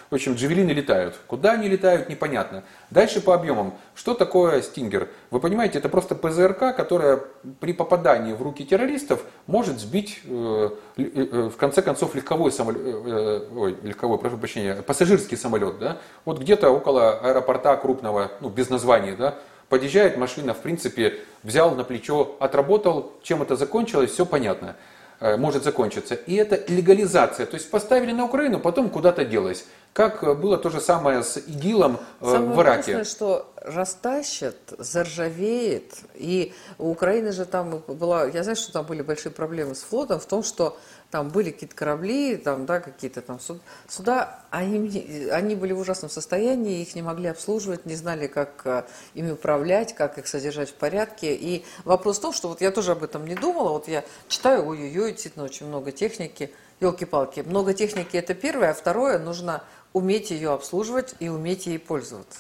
в общем, джавелины летают. Куда они летают, непонятно. Дальше по объемам. Что такое стингер? Вы понимаете, это просто ПЗРК, которая при попадании в руки террористов может сбить, э, э, в конце концов, легковой самолет, э, ой, легковой, прошу прощения, пассажирский самолет, да, вот где-то около аэропорта крупного, ну, без названия, да, подъезжает машина, в принципе, взял на плечо, отработал, чем это закончилось, все понятно. Э, может закончиться. И это легализация. То есть поставили на Украину, потом куда-то делось. Как э, было то же самое с ИГИЛом э, Самое в Ираке. Самое что растащат, заржавеет. И у Украины же там была... Я знаю, что там были большие проблемы с флотом в том, что там были какие-то корабли, там, да, какие-то там суда, они, они были в ужасном состоянии, их не могли обслуживать, не знали, как э, ими управлять, как их содержать в порядке. И вопрос в том, что вот я тоже об этом не думала, вот я читаю, ой-ой-ой, действительно очень много техники, елки-палки, много техники это первое, а второе, нужно уметь ее обслуживать и уметь ей пользоваться.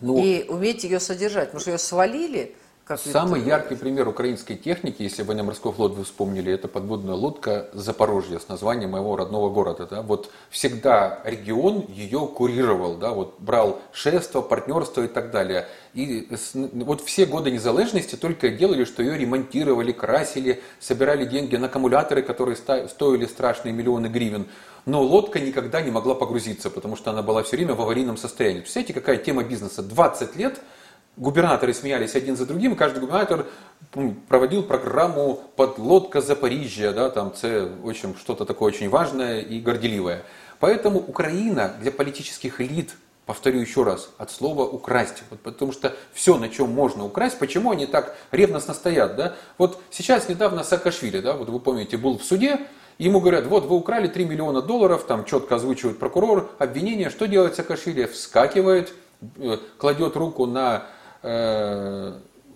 Ну, и уметь ее содержать, потому что ее свалили – как Самый яркий пример украинской техники, если военно-морской флот вы вспомнили, это подводная лодка Запорожье с названием моего родного города. Да? Вот всегда регион ее курировал, да? вот брал шефство, партнерство и так далее. И вот все годы незалежности только делали, что ее ремонтировали, красили, собирали деньги на аккумуляторы, которые стоили страшные миллионы гривен. Но лодка никогда не могла погрузиться, потому что она была все время в аварийном состоянии. Представляете, какая тема бизнеса? 20 лет – губернаторы смеялись один за другим, каждый губернатор проводил программу «Подлодка Запорижья», да, там це, в общем, что-то такое очень важное и горделивое. Поэтому Украина для политических элит, повторю еще раз, от слова «украсть», вот потому что все, на чем можно украсть, почему они так ревностно стоят, да? Вот сейчас недавно Саакашвили, да, вот вы помните, был в суде, Ему говорят, вот вы украли 3 миллиона долларов, там четко озвучивает прокурор, обвинение, что делает Саакашвили? Вскакивает, э, кладет руку на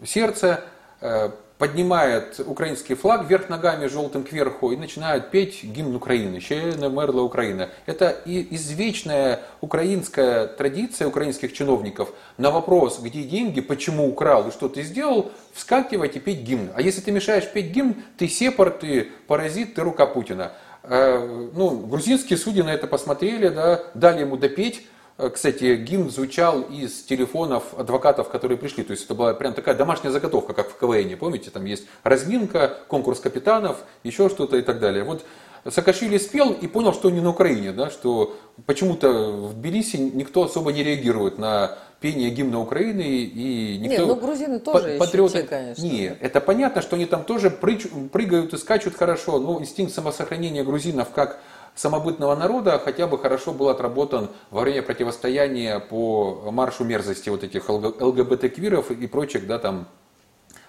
сердце, э, поднимает украинский флаг вверх ногами, желтым кверху, и начинают петь гимн Украины, «Ще не мерла Украина». Это и извечная украинская традиция украинских чиновников на вопрос, где деньги, почему украл и что ты сделал, вскакивать и петь гимн. А если ты мешаешь петь гимн, ты сепар, ты паразит, ты рука Путина. Э, ну, грузинские судьи на это посмотрели, да, дали ему допеть, Э, кстати, гимн звучал из телефонов адвокатов, которые пришли. То есть это была прям такая домашняя заготовка, как в КВН. Помните, там есть разминка, конкурс капитанов, еще что-то и так далее. Вот Саакашвили спел и понял, что не на Украине, да, что почему-то в Тбилиси никто особо не реагирует на пение гимна Украины и никто... Нет, ну грузины тоже патриоты... еще те, конечно. Не, это понятно, что они там тоже прыгают и скачут хорошо, но инстинкт самосохранения грузинов как самобытного народа хотя бы хорошо был отработан во время противостояния по маршу мерзости вот этих ЛГБТ-квиров и прочих, да, там,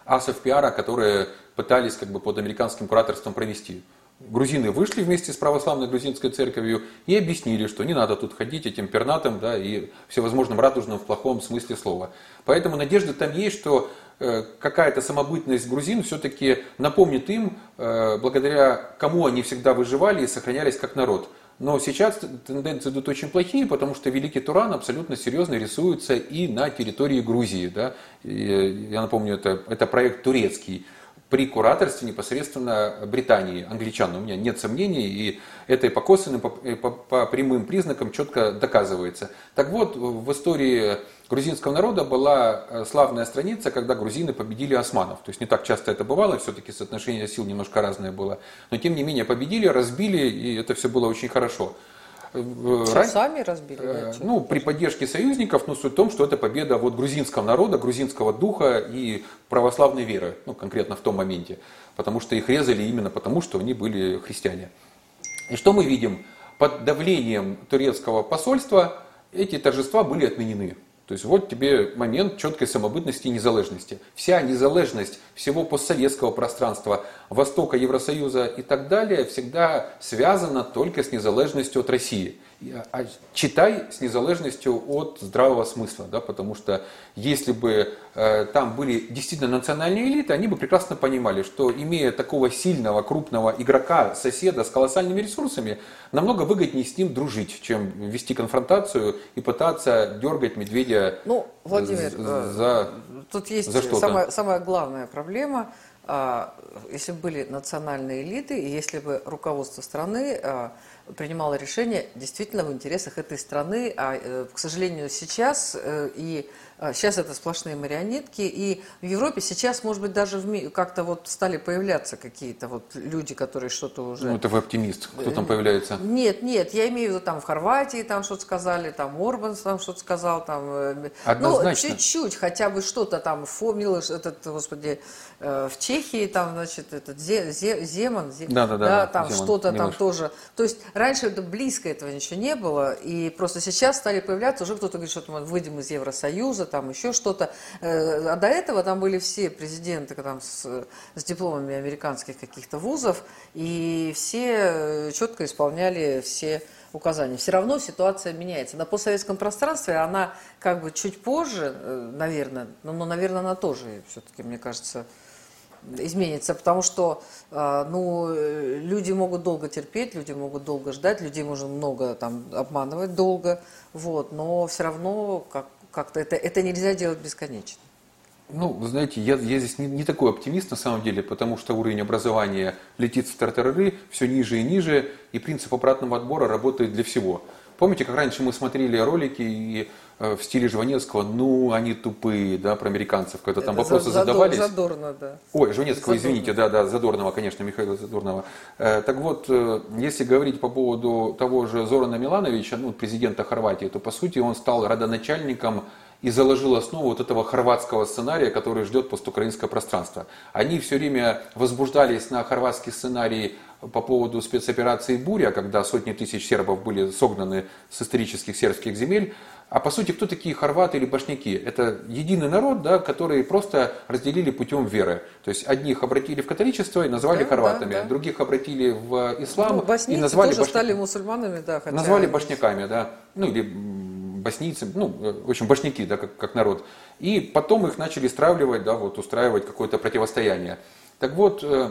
асов пиара, которые пытались как бы под американским кураторством провести. Грузины вышли вместе с православной грузинской церковью и объяснили, что не надо тут ходить этим пернатым да, и всевозможным радужным в плохом смысле слова. Поэтому надежда там есть, что какая-то самобытность грузин все-таки напомнит им, э, благодаря кому они всегда выживали и сохранялись как народ. Но сейчас тенденции идут очень плохие, потому что Великий Туран абсолютно серьезно рисуется и на территории Грузии. Да? И, я напомню, это, это проект турецкий. При кураторстве непосредственно Британии, англичан. У меня нет сомнений, и это и по косвенным, по, по, по прямым признакам четко доказывается. Так вот, в истории грузинского народа была э, славная страница, когда грузины победили османов. То есть не так часто это бывало, все-таки соотношение сил немножко разное было. Но тем не менее победили, разбили, и это все было очень хорошо. Ран... Сами разбили? Да, э, ну, при поддержке союзников, но суть в том, что это победа вот грузинского народа, грузинского духа и православной веры, ну, конкретно в том моменте. Потому что их резали именно потому, что они были христиане. И что мы видим? Под давлением турецкого посольства эти торжества были отменены. То есть вот тебе момент четкой самобытности и незалежности. Вся незалежность всего постсоветского пространства, Востока, Евросоюза и так далее всегда связана только с незалежностью от России. А читай с незалежностью от здравого смысла, да, потому что если бы э, там были действительно национальные элиты, они бы прекрасно понимали, что имея такого сильного, крупного игрока, соседа с колоссальными ресурсами, намного выгоднее с ним дружить, чем вести конфронтацию и пытаться дергать медведя ну, Владимир, за, э, тут есть за что-то. Самая, самая главная проблема а, если бы были национальные элиты, и если бы руководство страны а, принимало решение действительно в интересах этой страны, а, э, к сожалению, сейчас э, и сейчас это сплошные марионетки, и в Европе сейчас, может быть, даже как-то вот стали появляться какие-то вот люди, которые что-то уже... Ну, это вы оптимист. Кто там появляется? Нет, нет, я имею в виду, там в Хорватии там что-то сказали, там Орбан там что-то сказал, там... Однозначно. Ну, чуть-чуть, хотя бы что-то там, Фомил, этот, господи, Э, в Чехии там, значит, этот Зе, Зе, Земан, Зе, да, да, да, да, там что-то там тоже. То есть раньше это близко этого ничего не было, и просто сейчас стали появляться, уже кто-то говорит, что мы выйдем из Евросоюза, там еще что-то. Э, а до этого там были все президенты там, с, с дипломами американских каких-то вузов, и все четко исполняли все указания. Все равно ситуация меняется. На постсоветском пространстве она как бы чуть позже, э, наверное, но, но наверное, она тоже все-таки, мне кажется, изменится, потому что а, ну, люди могут долго терпеть, люди могут долго ждать, людей можно много там обманывать долго, вот, но все равно как, как-то это, это нельзя делать бесконечно. Ну, вы знаете, я, я здесь не, не такой оптимист на самом деле, потому что уровень образования летит в тартарары все ниже и ниже, и принцип обратного отбора работает для всего. Помните, как раньше мы смотрели ролики и э, в стиле Жванецкого, ну, они тупые, да, про американцев, когда там Это вопросы задор, задавались. Задорно, да. Ой, Жванецкого, Задорно. извините, да, да, Задорного, конечно, Михаила Задорного. Э, так вот, э, если говорить по поводу того же Зорана Милановича, ну, президента Хорватии, то, по сути, он стал родоначальником и заложил основу вот этого хорватского сценария, который ждет постукраинское пространство. Они все время возбуждались на хорватский сценарий по поводу спецоперации «Буря», когда сотни тысяч сербов были согнаны с исторических сербских земель. А по сути, кто такие хорваты или башняки? Это единый народ, да, который просто разделили путем веры. То есть одних обратили в католичество и назвали да, хорватами, да, да. других обратили в ислам ну, и назвали тоже башня... стали мусульманами, да. Хотя... Назвали башняками, да. Ну или боснийцы, ну, в общем, башняки, да, как, как народ. И потом их начали стравливать, да, вот устраивать какое-то противостояние. Так вот, э,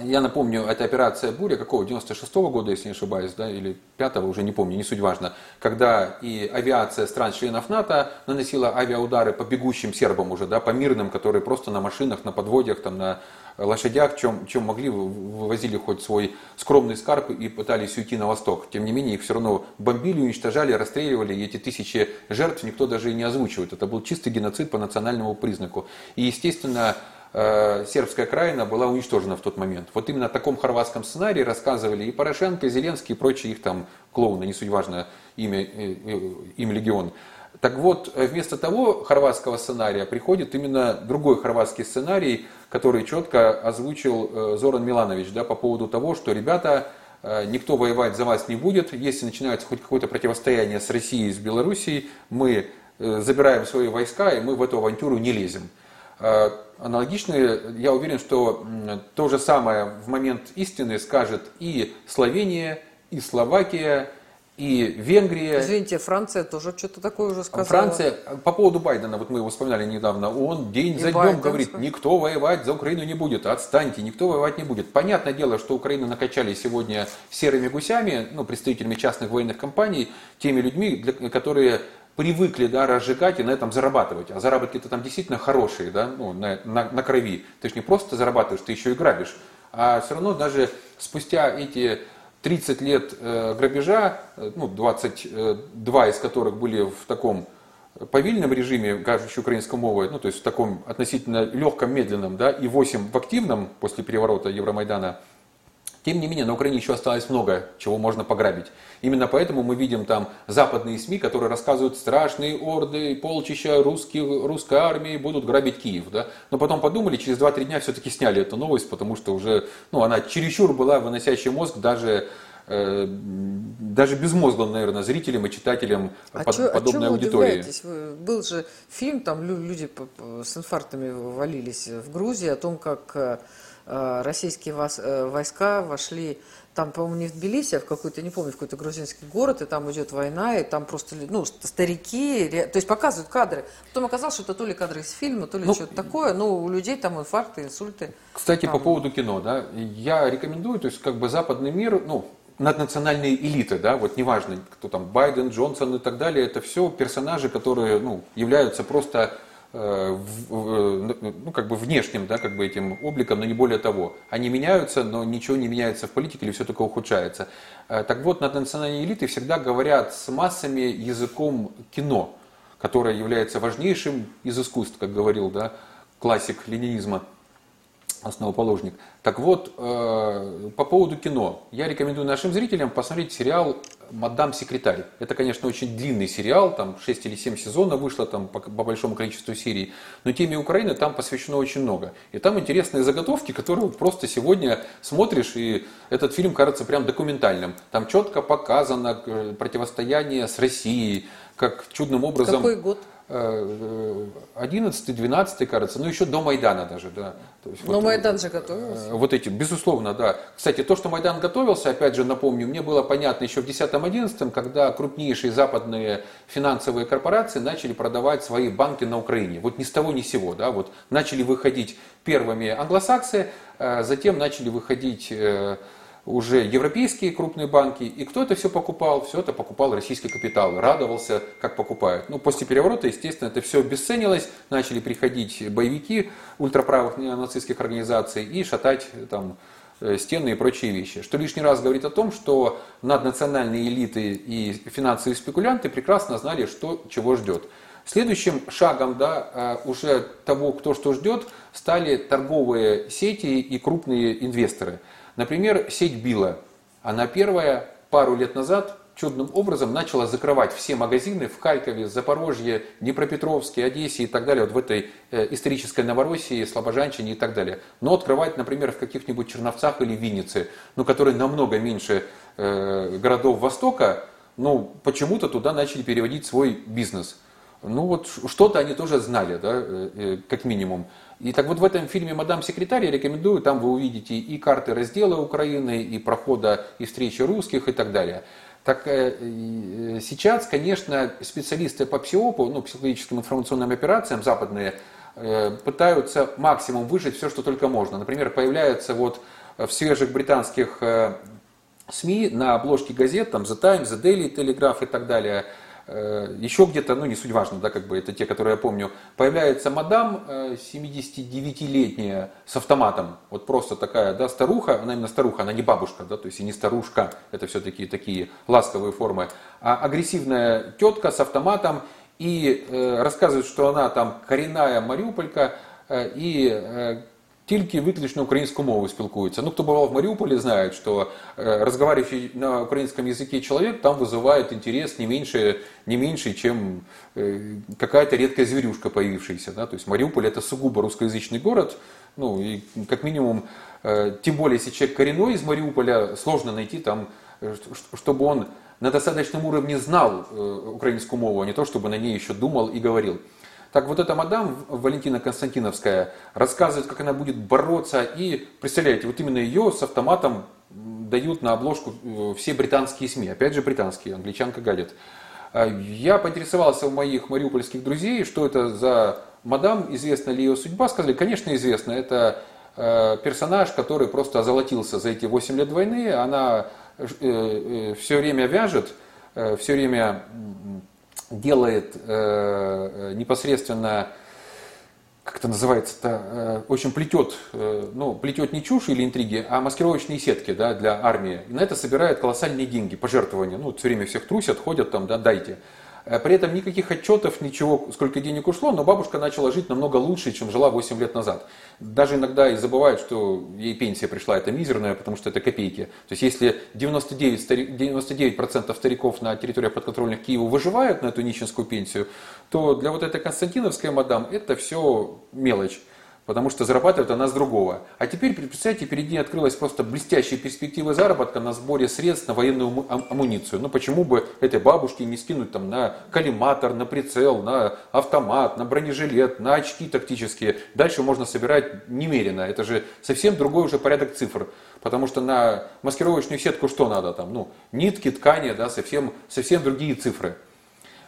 я напомню, это операция «Буря» какого? 96-го года, если не ошибаюсь, да, или 5-го, уже не помню, не суть важно. Когда и авиация стран-членов НАТО наносила авиаудары по бегущим сербам уже, да, по мирным, которые просто на машинах, на подводях, там, на лошадях, чем, чем могли, вывозили хоть свой скромный скарб и пытались уйти на восток. Тем не менее, их все равно бомбили, уничтожали, расстреливали, и эти тысячи жертв никто даже и не озвучивает. Это был чистый геноцид по национальному признаку. И, естественно, сербская краина была уничтожена в тот момент. Вот именно о таком хорватском сценарии рассказывали и Порошенко, и Зеленский, и прочие их там клоуны, не суть важно, имя, э, э, им легион. Так вот, вместо того хорватского сценария приходит именно другой хорватский сценарий, который четко озвучил э, Зоран Миланович да, по поводу того, что ребята, э, никто воевать за вас не будет, если начинается хоть какое-то противостояние с Россией, с Белоруссией, мы э, забираем свои войска и мы в эту авантюру не лезем. Аналогично, я уверен, что то же самое в момент истины скажет и Словения, и Словакия, и Венгрия. Извините, Франция тоже что-то такое уже сказала. Франция, по поводу Байдена, вот мы его вспоминали недавно, он день и за днем говорит, никто воевать за Украину не будет, отстаньте, никто воевать не будет. Понятное дело, что Украину накачали сегодня серыми гусями, ну, представителями частных военных компаний, теми людьми, для, которые привыкли да, разжигать и на этом зарабатывать. А заработки-то там действительно хорошие, да, ну, на, на, на крови. Ты же не просто зарабатываешь, ты еще и грабишь. А все равно даже спустя эти 30 лет э, грабежа, э, ну, 22 из которых были в таком повильном режиме, кажущей украинской мовой, ну, то есть в таком относительно легком, медленном, да, и 8 в активном после переворота Евромайдана – тем не менее, на Украине еще осталось много чего можно пограбить. Именно поэтому мы видим там западные СМИ, которые рассказывают страшные орды, полчища русских, русской армии будут грабить Киев. Да? Но потом подумали, через 2-3 дня все-таки сняли эту новость, потому что уже ну, она чересчур была выносящая мозг даже э, даже безмозглым, наверное, зрителям и читателям а под, чё, подобной а аудитории. Вы, был же фильм, там люди с инфарктами валились в Грузии о том, как Э, российские э, войска вошли, там, по-моему, не в Тбилиси, а в какой-то, не помню, в какой-то грузинский город, и там идет война, и там просто, ну, старики, то есть показывают кадры. Потом оказалось, что это то ли кадры из фильма, то ли ну, что-то такое, но у людей там инфаркты, инсульты. Кстати, там... по поводу кино, да, я рекомендую, то есть как бы западный мир, ну, наднациональные элиты, да, вот неважно, кто там, Байден, Джонсон и так далее, это все персонажи, которые, ну, являются просто Э, ну, как бы внешним, да, как бы этим обликом, но не более того. Они меняются, но ничего не меняется в политике или все только ухудшается. Э, так вот, наднациональные элиты всегда говорят с массами языком кино, которое является важнейшим из искусств, как говорил да, классик ленинизма основоположник. Так вот, э, по поводу кино. Я рекомендую нашим зрителям посмотреть сериал «Мадам секретарь». Это, конечно, очень длинный сериал, там 6 или 7 сезонов вышло там, по, по большому количеству серий, но теме Украины там посвящено очень много. И там интересные заготовки, которые просто сегодня смотришь, и этот фильм кажется прям документальным. Там четко показано э, противостояние с Россией, как чудным образом... Какой год? 11 12 кажется, ну еще до Майдана даже, да. То есть, Но вот, Майдан же готовился. Э, вот эти, безусловно, да. Кстати, то, что Майдан готовился, опять же напомню, мне было понятно еще в 10-11, когда крупнейшие западные финансовые корпорации начали продавать свои банки на Украине. Вот ни с того ни с сего, да, вот начали выходить первыми англосаксы, э, затем начали выходить э, уже европейские крупные банки, и кто это все покупал? Все это покупал российский капитал, радовался, как покупают. Ну, после переворота, естественно, это все обесценилось, начали приходить боевики ультраправых нацистских организаций и шатать там э, стены и прочие вещи. Что лишний раз говорит о том, что наднациональные элиты и финансовые спекулянты прекрасно знали, что чего ждет. Следующим шагом да, э, уже того, кто что ждет, стали торговые сети и крупные инвесторы – Например, сеть Билла. Она первая пару лет назад чудным образом начала закрывать все магазины в Харькове, Запорожье, Днепропетровске, Одессе и так далее, вот в этой э, исторической Новороссии, Слобожанщине и так далее. Но открывать, например, в каких-нибудь Черновцах или Виннице, ну, которые намного меньше э, городов Востока, ну, почему-то туда начали переводить свой бизнес. Ну вот что-то они тоже знали, да, э, э, как минимум. И так вот в этом фильме «Мадам секретарь» я рекомендую, там вы увидите и карты раздела Украины, и прохода, и встречи русских и так далее. Так э, сейчас, конечно, специалисты по ПСИОПу, ну, психологическим информационным операциям западные, пытаются максимум выжить все, что только можно. Например, появляются вот в свежих британских СМИ на обложке газет, там The Times, The Daily Telegraph и так далее – Э, еще где-то, ну не суть важно, да, как бы это те, которые я помню, появляется мадам 79-летняя э, с автоматом, вот просто такая, да, старуха, она именно старуха, она не бабушка, да, то есть и не старушка, это все-таки такие ласковые формы, а агрессивная тетка с автоматом. И э, рассказывает, что она там коренная мариуполька э, и э, тільки виключно українською мовою спілкуються. Ну, кто бывал в Мариуполе, знает, что э, разговаривающий на украинском языке человек там вызывает интерес не меньше, не меньше чем э, какая-то редкая зверюшка появившаяся. Да? То есть Мариуполь это сугубо русскоязычный город, ну и как минимум, э, тем более если человек коренной из Мариуполя, сложно найти там, чтобы он на достаточном уровне знал украинскую мову, а не то, чтобы на ней еще думал и говорил. Так вот эта мадам Валентина Константиновская рассказывает, как она будет бороться. И представляете, вот именно ее с автоматом дают на обложку э, все британские СМИ. Опять же британские, англичанка гадит. А я поинтересовался у моих мариупольских друзей, что это за мадам, известна ли ее судьба. Сказали, конечно, известно. Это э, персонаж, который просто озолотился за эти 8 лет войны. Она э, все время вяжет, все время делает э, непосредственно как это называется-то, э, очень плетет, э, ну, плетет не чушь или интриги, а маскировочные сетки да, для армии. И на это собирает колоссальные деньги, пожертвования. Ну, все время всех трусят, ходят там, да, дайте. Э, при этом никаких отчетов, ничего, сколько денег ушло, но бабушка начала жить намного лучше, чем жила 8 лет назад. Даже иногда и забывают, что ей пенсия пришла, это мизерная, потому что это копейки. То есть если 99%, 99 стариков на территории подконтрольных Киева выживают на эту нищенскую пенсию, то для вот этой константиновской мадам это все мелочь потому что зарабатывает она с другого. А теперь, представьте, перед ней открылась просто блестящая перспектива заработка на сборе средств на военную амуницию. Ну почему бы этой бабушке не скинуть там на коллиматор, на прицел, на автомат, на бронежилет, на очки тактические. Дальше можно собирать немерено. Это же совсем другой уже порядок цифр. Потому что на маскировочную сетку что надо там? Ну, нитки, ткани, да, совсем, совсем другие цифры.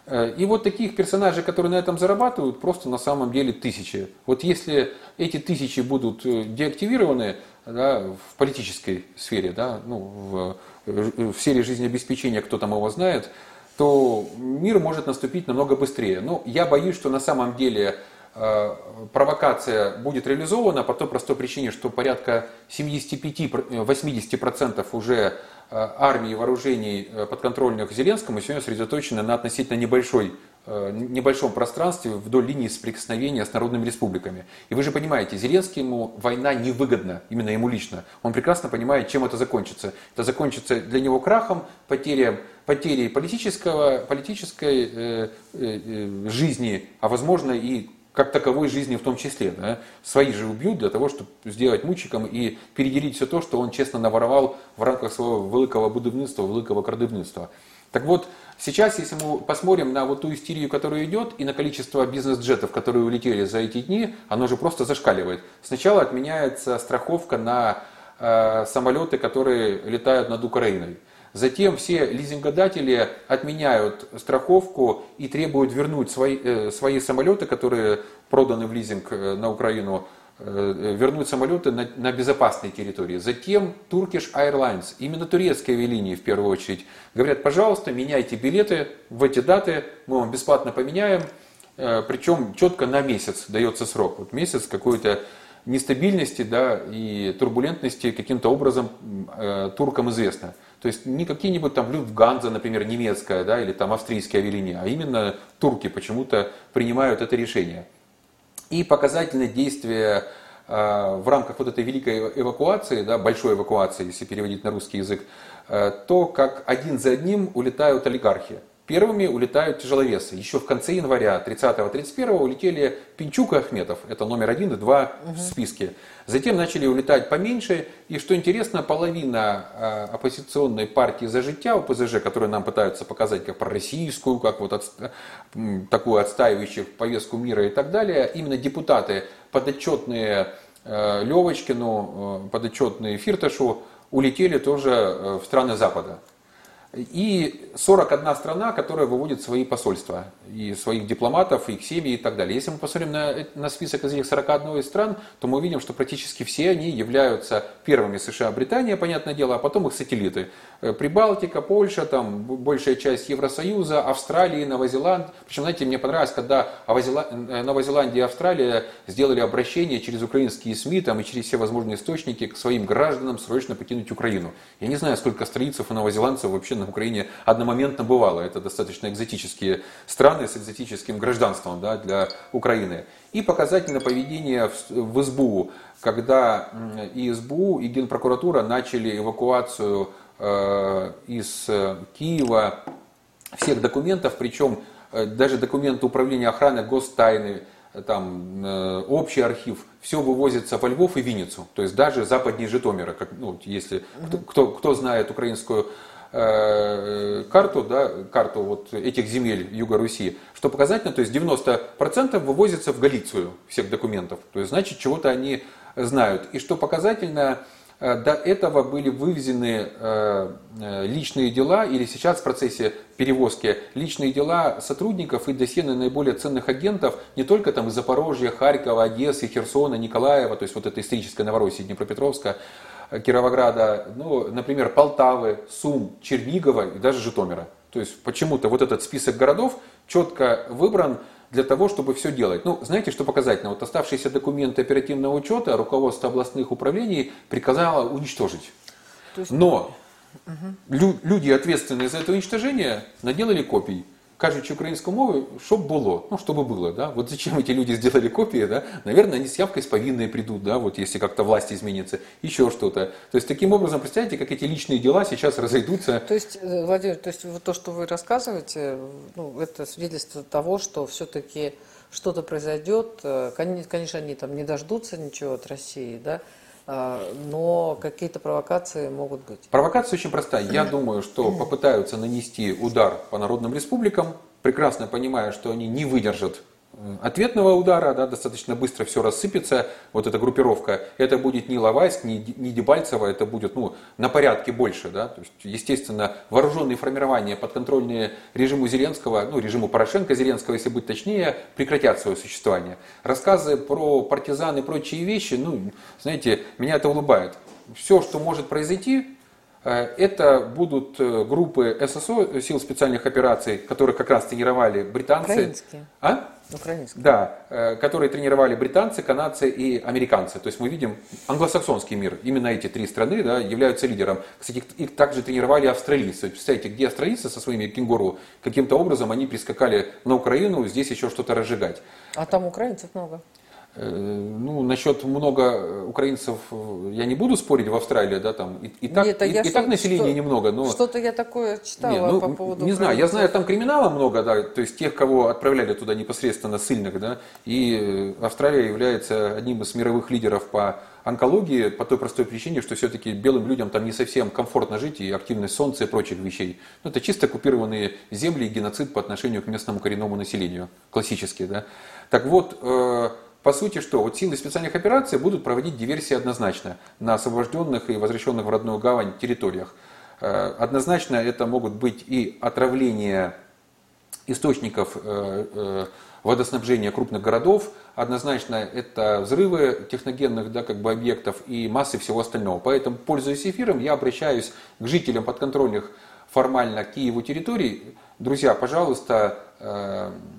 Э, и вот таких персонажей, которые на этом зарабатывают, просто на самом деле тысячи. Вот если эти тысячи будут э, деактивированы да, в политической сфере, да, ну, в, в сфере жизнеобеспечения, кто там его знает, то мир может наступить намного быстрее. Но я боюсь, что на самом деле э, провокация будет реализована по той простой причине, что порядка 75-80% уже Э, армии и вооружений э, подконтрольных Зеленскому сегодня сосредоточены на относительно небольшой, э, небольшом пространстве вдоль линии соприкосновения с народными республиками. И вы же понимаете, Зеленскому война невыгодна, именно ему лично. Он прекрасно понимает, чем это закончится. Это закончится для него крахом, потерей, потерей политического, политической э, э, жизни, а возможно и как таковой жизни в том числе. Да? Свои же убьют для того, чтобы сделать мучиком и переделить все то, что он честно наворовал в рамках своего великого будівництва, великого крадівництва. Так вот, сейчас, если мы посмотрим на вот ту истерию, которая идет, и на количество бизнес-джетов, которые улетели за эти дни, оно же просто зашкаливает. Сначала отменяется страховка на э, самолеты, которые летают над Украиной. Затем все лизингодатели отменяют страховку и требуют вернуть свои, э, свои самолеты, которые проданы в лизинг э, на Украину, э, вернуть самолеты на, на безопасной территории. Затем Turkish Airlines, именно турецкие авиалинии в первую очередь, говорят, пожалуйста, меняйте билеты в эти даты, мы вам бесплатно поменяем, причем четко на месяц дается срок. Вот месяц какой-то нестабильности да, и турбулентности каким-то образом туркам известно. То есть не какие-нибудь там Люфтганза, например, немецкая, да, или там австрийские авиалинии, а именно турки почему-то принимают это решение. И показательное действие э, в рамках вот этой великой эвакуации, да, большой эвакуации, если переводить на русский язык, э, то, как один за одним улетают олигархи. Первыми улетают тяжеловесы. Еще в конце января 30-31 улетели Пинчук и Ахметов. Это номер один и два угу. в списке. Затем начали улетать поменьше. И что интересно, половина э, оппозиционной партии «За життя», ОПЗЖ, которую нам пытаются показать как пророссийскую, как вот от, такую отстаивающую повестку мира и так далее, именно депутаты, подотчетные э, Левочкину, э, подотчетные Фирташу, улетели тоже в страны Запада. И 41 страна, которая выводит свои посольства, и своих дипломатов, их семьи и так далее. Если мы посмотрим на, на список из этих 41 стран, то мы увидим, что практически все они являются первыми США, Британия, понятное дело, а потом их сателлиты. Э, Прибалтика, Польша, там большая часть Евросоюза, Австралии, Новозеланд. Причем, знаете, мне понравилось, когда э, Новозеландия и Австралия сделали обращение через украинские СМИ там, и через все возможные источники к своим гражданам срочно покинуть Украину. Я не знаю, сколько австралийцев и новозеландцев вообще на Украине одномоментно бывало. Это достаточно экзотические страны с экзотическим гражданством да, для Украины. И показательное поведение в, в СБУ, когда и СБУ, и Генпрокуратура начали эвакуацию э, из э, Киева всех документов, причем э, даже документы управления охраны гостайны, там, э, общий архив, все вывозится во Львов и Винницу, то есть даже западнее Житомира, как, ну, если кто, кто, кто знает украинскую Э, карту, да, карту вот этих земель Юга Руси, что показательно, то есть 90% вывозится в Галицию всех документов, то есть значит чего-то они знают. И что показательно, э, до этого были вывезены э, личные дела, или сейчас в процессе перевозки личные дела сотрудников и досье на наиболее ценных агентов не только там из Запорожья, Харькова, Одессы, Херсона, Николаева, то есть вот это историческая Новороссия, Днепропетровска, Кировограда, ну, например, Полтавы, Сум, Чернигова и даже Житомира. То есть почему-то вот этот список городов четко выбран для того, чтобы все делать. Ну, знаете, что показательно? Вот оставшиеся документы оперативного учета руководство областных управлений приказало уничтожить. Есть... Но угу. люди, ответственные за это уничтожение, наделали копий кажучи українською мовою, щоб було, ну, чтобы было, да, вот зачем эти люди сделали копии, да, наверное, они с явкой с повинной придут, да, вот если как-то власть изменится, еще что-то. То есть таким образом, представляете, как эти личные дела сейчас разойдутся. То есть, э, Владимир, то есть вот то, что вы рассказываете, ну, это свидетельство того, что все-таки что-то произойдет, э, конечно, они там не дождутся ничего от России, да, но какие-то провокации могут быть. Провокация очень простая. Я думаю, что попытаются нанести удар по народным республикам, прекрасно понимая, что они не выдержат ответного удара, да, достаточно быстро все рассыпется, вот эта группировка, это будет не Лавайск, не, не Дебальцево, это будет ну, на порядке больше. Да, то есть, естественно, вооруженные формирования, подконтрольные режиму Зеленского, ну, режиму Порошенко Зеленского, если быть точнее, прекратят свое существование. Рассказы про партизан и прочие вещи, ну, знаете, меня это улыбает. Все, что может произойти, э, это будут э, группы ССО, сил специальных операций, которых как раз тренировали британцы. Украинские. А? Украинские. Да, э, которые тренировали британцы, канадцы и американцы. То есть мы видим англосаксонский мир. Именно эти три страны да, являются лидером. Кстати, их также тренировали австралийцы. Представляете, где австралийцы со своими кенгуру, каким-то образом они прискакали на Украину, здесь еще что-то разжигать. А там украинцев много? Э, ну, насчет много украинцев я не буду спорить в Австралии, да, там и, и так, Нет, и, и так населения что, немного, но... Что-то я такое читала не, ну, по поводу Не знаю, я знаю, там криминала много, да, то есть тех, кого отправляли туда непосредственно сильных, да, и Австралия является одним из мировых лидеров по онкологии по той простой причине, что все-таки белым людям там не совсем комфортно жить и активность солнца и прочих вещей. Ну, это чисто оккупированные земли и геноцид по отношению к местному коренному населению, классический, да. Так вот, э, по сути, что? Вот силы специальных операций будут проводить диверсии однозначно на освобожденных и возвращенных в родную гавань территориях. Э, однозначно это могут быть и отравление источников э, э, водоснабжения крупных городов, однозначно это взрывы техногенных да, как бы объектов и массы всего остального. Поэтому, пользуясь эфиром, я обращаюсь к жителям подконтрольных формально Киеву территорий. Друзья, пожалуйста,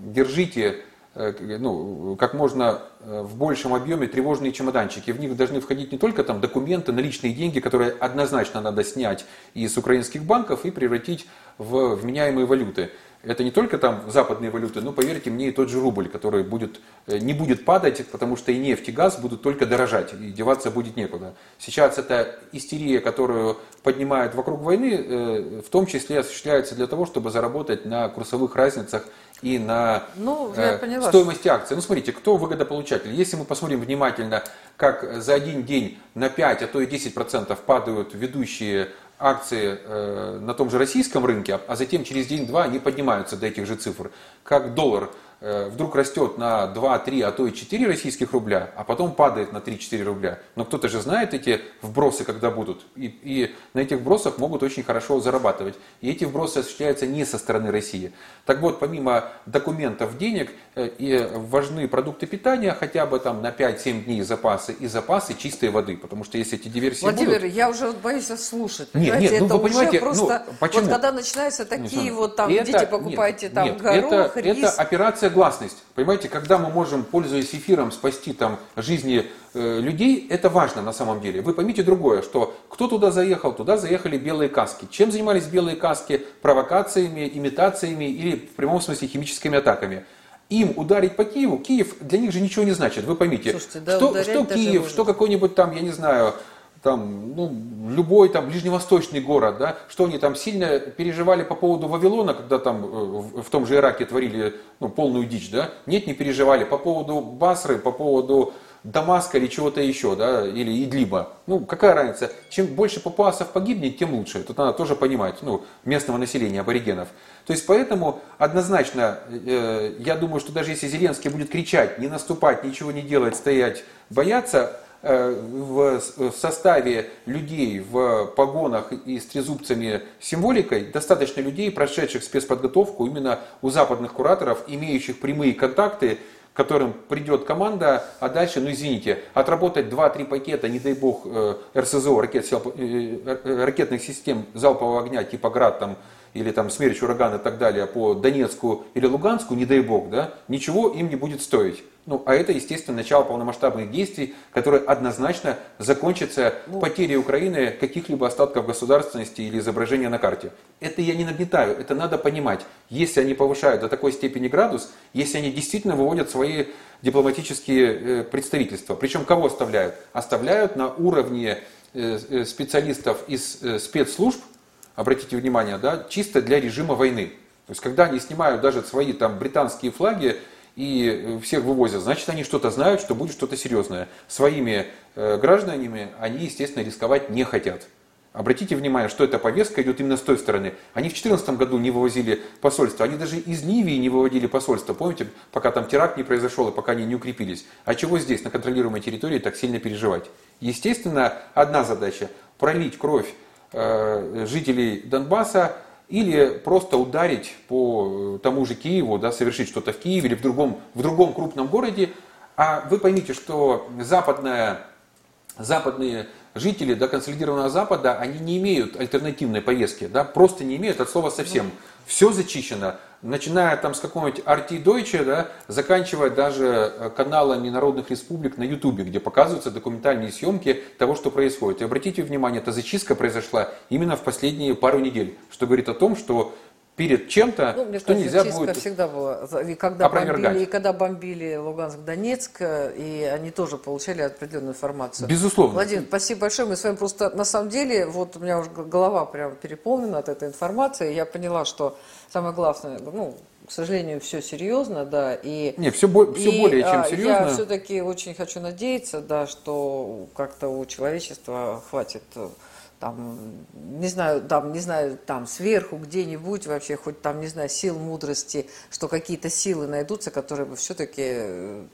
держите ну, как можно э, в большем объеме тревожные чемоданчики. В них должны входить не только там, документы, наличные деньги, которые однозначно надо снять из украинских банков и превратить в вменяемые валюты. Это не только там западные валюты, но поверьте мне и тот же рубль, который будет, э, не будет падать, потому что и нефть, и газ будут только дорожать, и деваться будет некуда. Сейчас эта истерия, которую поднимают вокруг войны, в том числе осуществляется для того, чтобы заработать на курсовых разницах и на ну, э, поняла, стоимости акций. Ну, смотрите, кто выгодополучатель? Если мы посмотрим внимательно, как за один день на 5, а то и 10% падают ведущие акции э, на том же российском рынке, а затем через день-два они поднимаются до этих же цифр, как доллар вдруг растет на 2, 3, а то и 4 российских рубля, а потом падает на 3-4 рубля. Но кто-то же знает эти вбросы, когда будут. И, и на этих вбросах могут очень хорошо зарабатывать. И эти вбросы осуществляются не со стороны России. Так вот, помимо документов, денег, э, и важны продукты питания, хотя бы там на 5-7 дней запасы, и запасы чистой воды. Потому что если эти диверсии Владимир, будут... я уже боюсь вас слушать. Нет, нет, ну, это вы понимаете, просто... ну, почему? Вот когда начинаются такие вот там, это, идите покупайте нет, там нет, горох, это, рис. Это операция Информация, гласность. Понимаете, когда мы можем, пользуясь эфиром, спасти там жизни э, людей, это важно на самом деле. Вы поймите другое, что кто туда заехал, туда заехали белые каски. Чем занимались белые каски? Провокациями, имитациями или в прямом смысле химическими атаками им ударить по Киеву, Киев для них же ничего не значит. Вы поймите, Слушайте, да, что, что Киев, что какой-нибудь там, я не знаю, там, ну, любой там ближневосточный город, да, что они там сильно переживали по поводу Вавилона, когда там э, в том же Ираке творили ну, полную дичь, да, нет, не переживали по поводу Басры, по поводу Дамаска или чего-то еще, да, или Идлиба. Ну, какая разница? Чем больше папуасов погибнет, тем лучше. Тут надо тоже понимать, ну, местного населения, аборигенов. То есть, поэтому однозначно, э, я думаю, что даже если Зеленский будет кричать, не наступать, ничего не делать, стоять, бояться, в составе людей в погонах и с трезубцами символикой достаточно людей, прошедших спецподготовку именно у западных кураторов, имеющих прямые контакты, которым придет команда, а дальше, ну извините, отработать 2-3 пакета, не дай бог, э, РСЗО, ракет, э, ракетных систем залпового огня типа ГРАД, там, или там смерч, ураган и так далее по Донецку или Луганску, не дай бог, да, ничего им не будет стоить. Ну, а это, естественно, начало полномасштабных действий, которые однозначно закончатся ну, потерей Украины каких-либо остатков государственности или изображения на карте. Это я не нагнетаю, это надо понимать. Если они повышают до такой степени градус, если они действительно выводят свои дипломатические э, представительства. Причем кого оставляют? Оставляют на уровне э, э, специалистов из спецслужб, обратите внимание, да, чисто для режима войны. То есть, когда они снимают даже свои там британские флаги, и всех вывозят, значит, они что-то знают, что будет что-то серьезное. Своими э, гражданами они, естественно, рисковать не хотят. Обратите внимание, что эта повестка идет именно с той стороны. Они в 2014 году не вывозили посольство, они даже из Ливии не выводили посольство. Помните, пока там теракт не произошел и пока они не укрепились. А чего здесь, на контролируемой территории, так сильно переживать? Естественно, одна задача – пролить кровь э, жителей Донбасса, или просто ударить по э, тому же Киеву, да, совершить что-то в Киеве или в другом, в другом крупном городе. А вы поймите, что западная, западные жители до консолидированного Запада, они не имеют альтернативной повестки, да, просто не имеют от слова совсем. Все зачищено начиная там с какого-нибудь RT Deutsche, да, заканчивая даже э, каналами народных республик на Ютубе, где показываются документальные съемки того, что происходит. И обратите внимание, эта зачистка произошла именно в последние пару недель, что говорит о том, что перед чем-то, ну, мне что кажется, нельзя будет всегда было. И когда, бомбили, и когда бомбили Луганск, Донецк, и они тоже получали определенную информацию. Безусловно. Владимир, спасибо большое. Мы с вами просто, на самом деле, вот у меня уже голова прям переполнена от этой информации. Я поняла, что самое главное, ну, к сожалению, все серьезно, да, и... Не, все, бо- все и, более чем серьезно. Я все-таки очень хочу надеяться, да, что как-то у человечества хватит там, не знаю, там, не знаю, там сверху где-нибудь вообще, хоть там, не знаю, сил мудрости, что какие-то силы найдутся, которые бы все-таки э,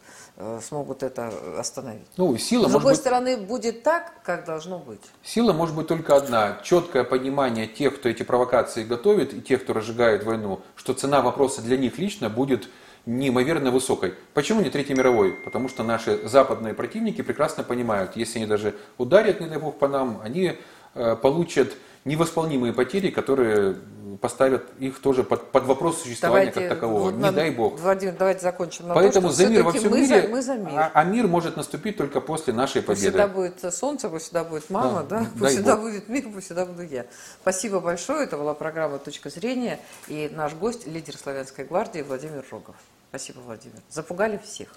смогут это остановить. Ну, сила, С другой быть, стороны, будет так, как должно быть. Сила может быть только одна. Четкое понимание тех, кто эти провокации готовит, и тех, кто разжигает войну, что цена вопроса для них лично будет неимоверно высокой. Почему не Третьей мировой? Потому что наши западные противники прекрасно понимают, если они даже ударят, не дай бог, по нам, они Э, получат невосполнимые потери, которые поставят их тоже под, под вопрос существования давайте, как такового. Вот Не дай бог. Владимир, давайте закончим на Поэтому то, за мир во всем мы мире, за, мы за мир. А, а мир может наступить только после нашей победы. Пусть всегда будет солнце, пусть всегда будет мама, да, да? пусть всегда бог. будет мир, пусть всегда буду я. Спасибо большое. Это была программа «Точка зрения» и наш гость, лидер Славянской гвардии Владимир Рогов. Спасибо, Владимир. Запугали всех.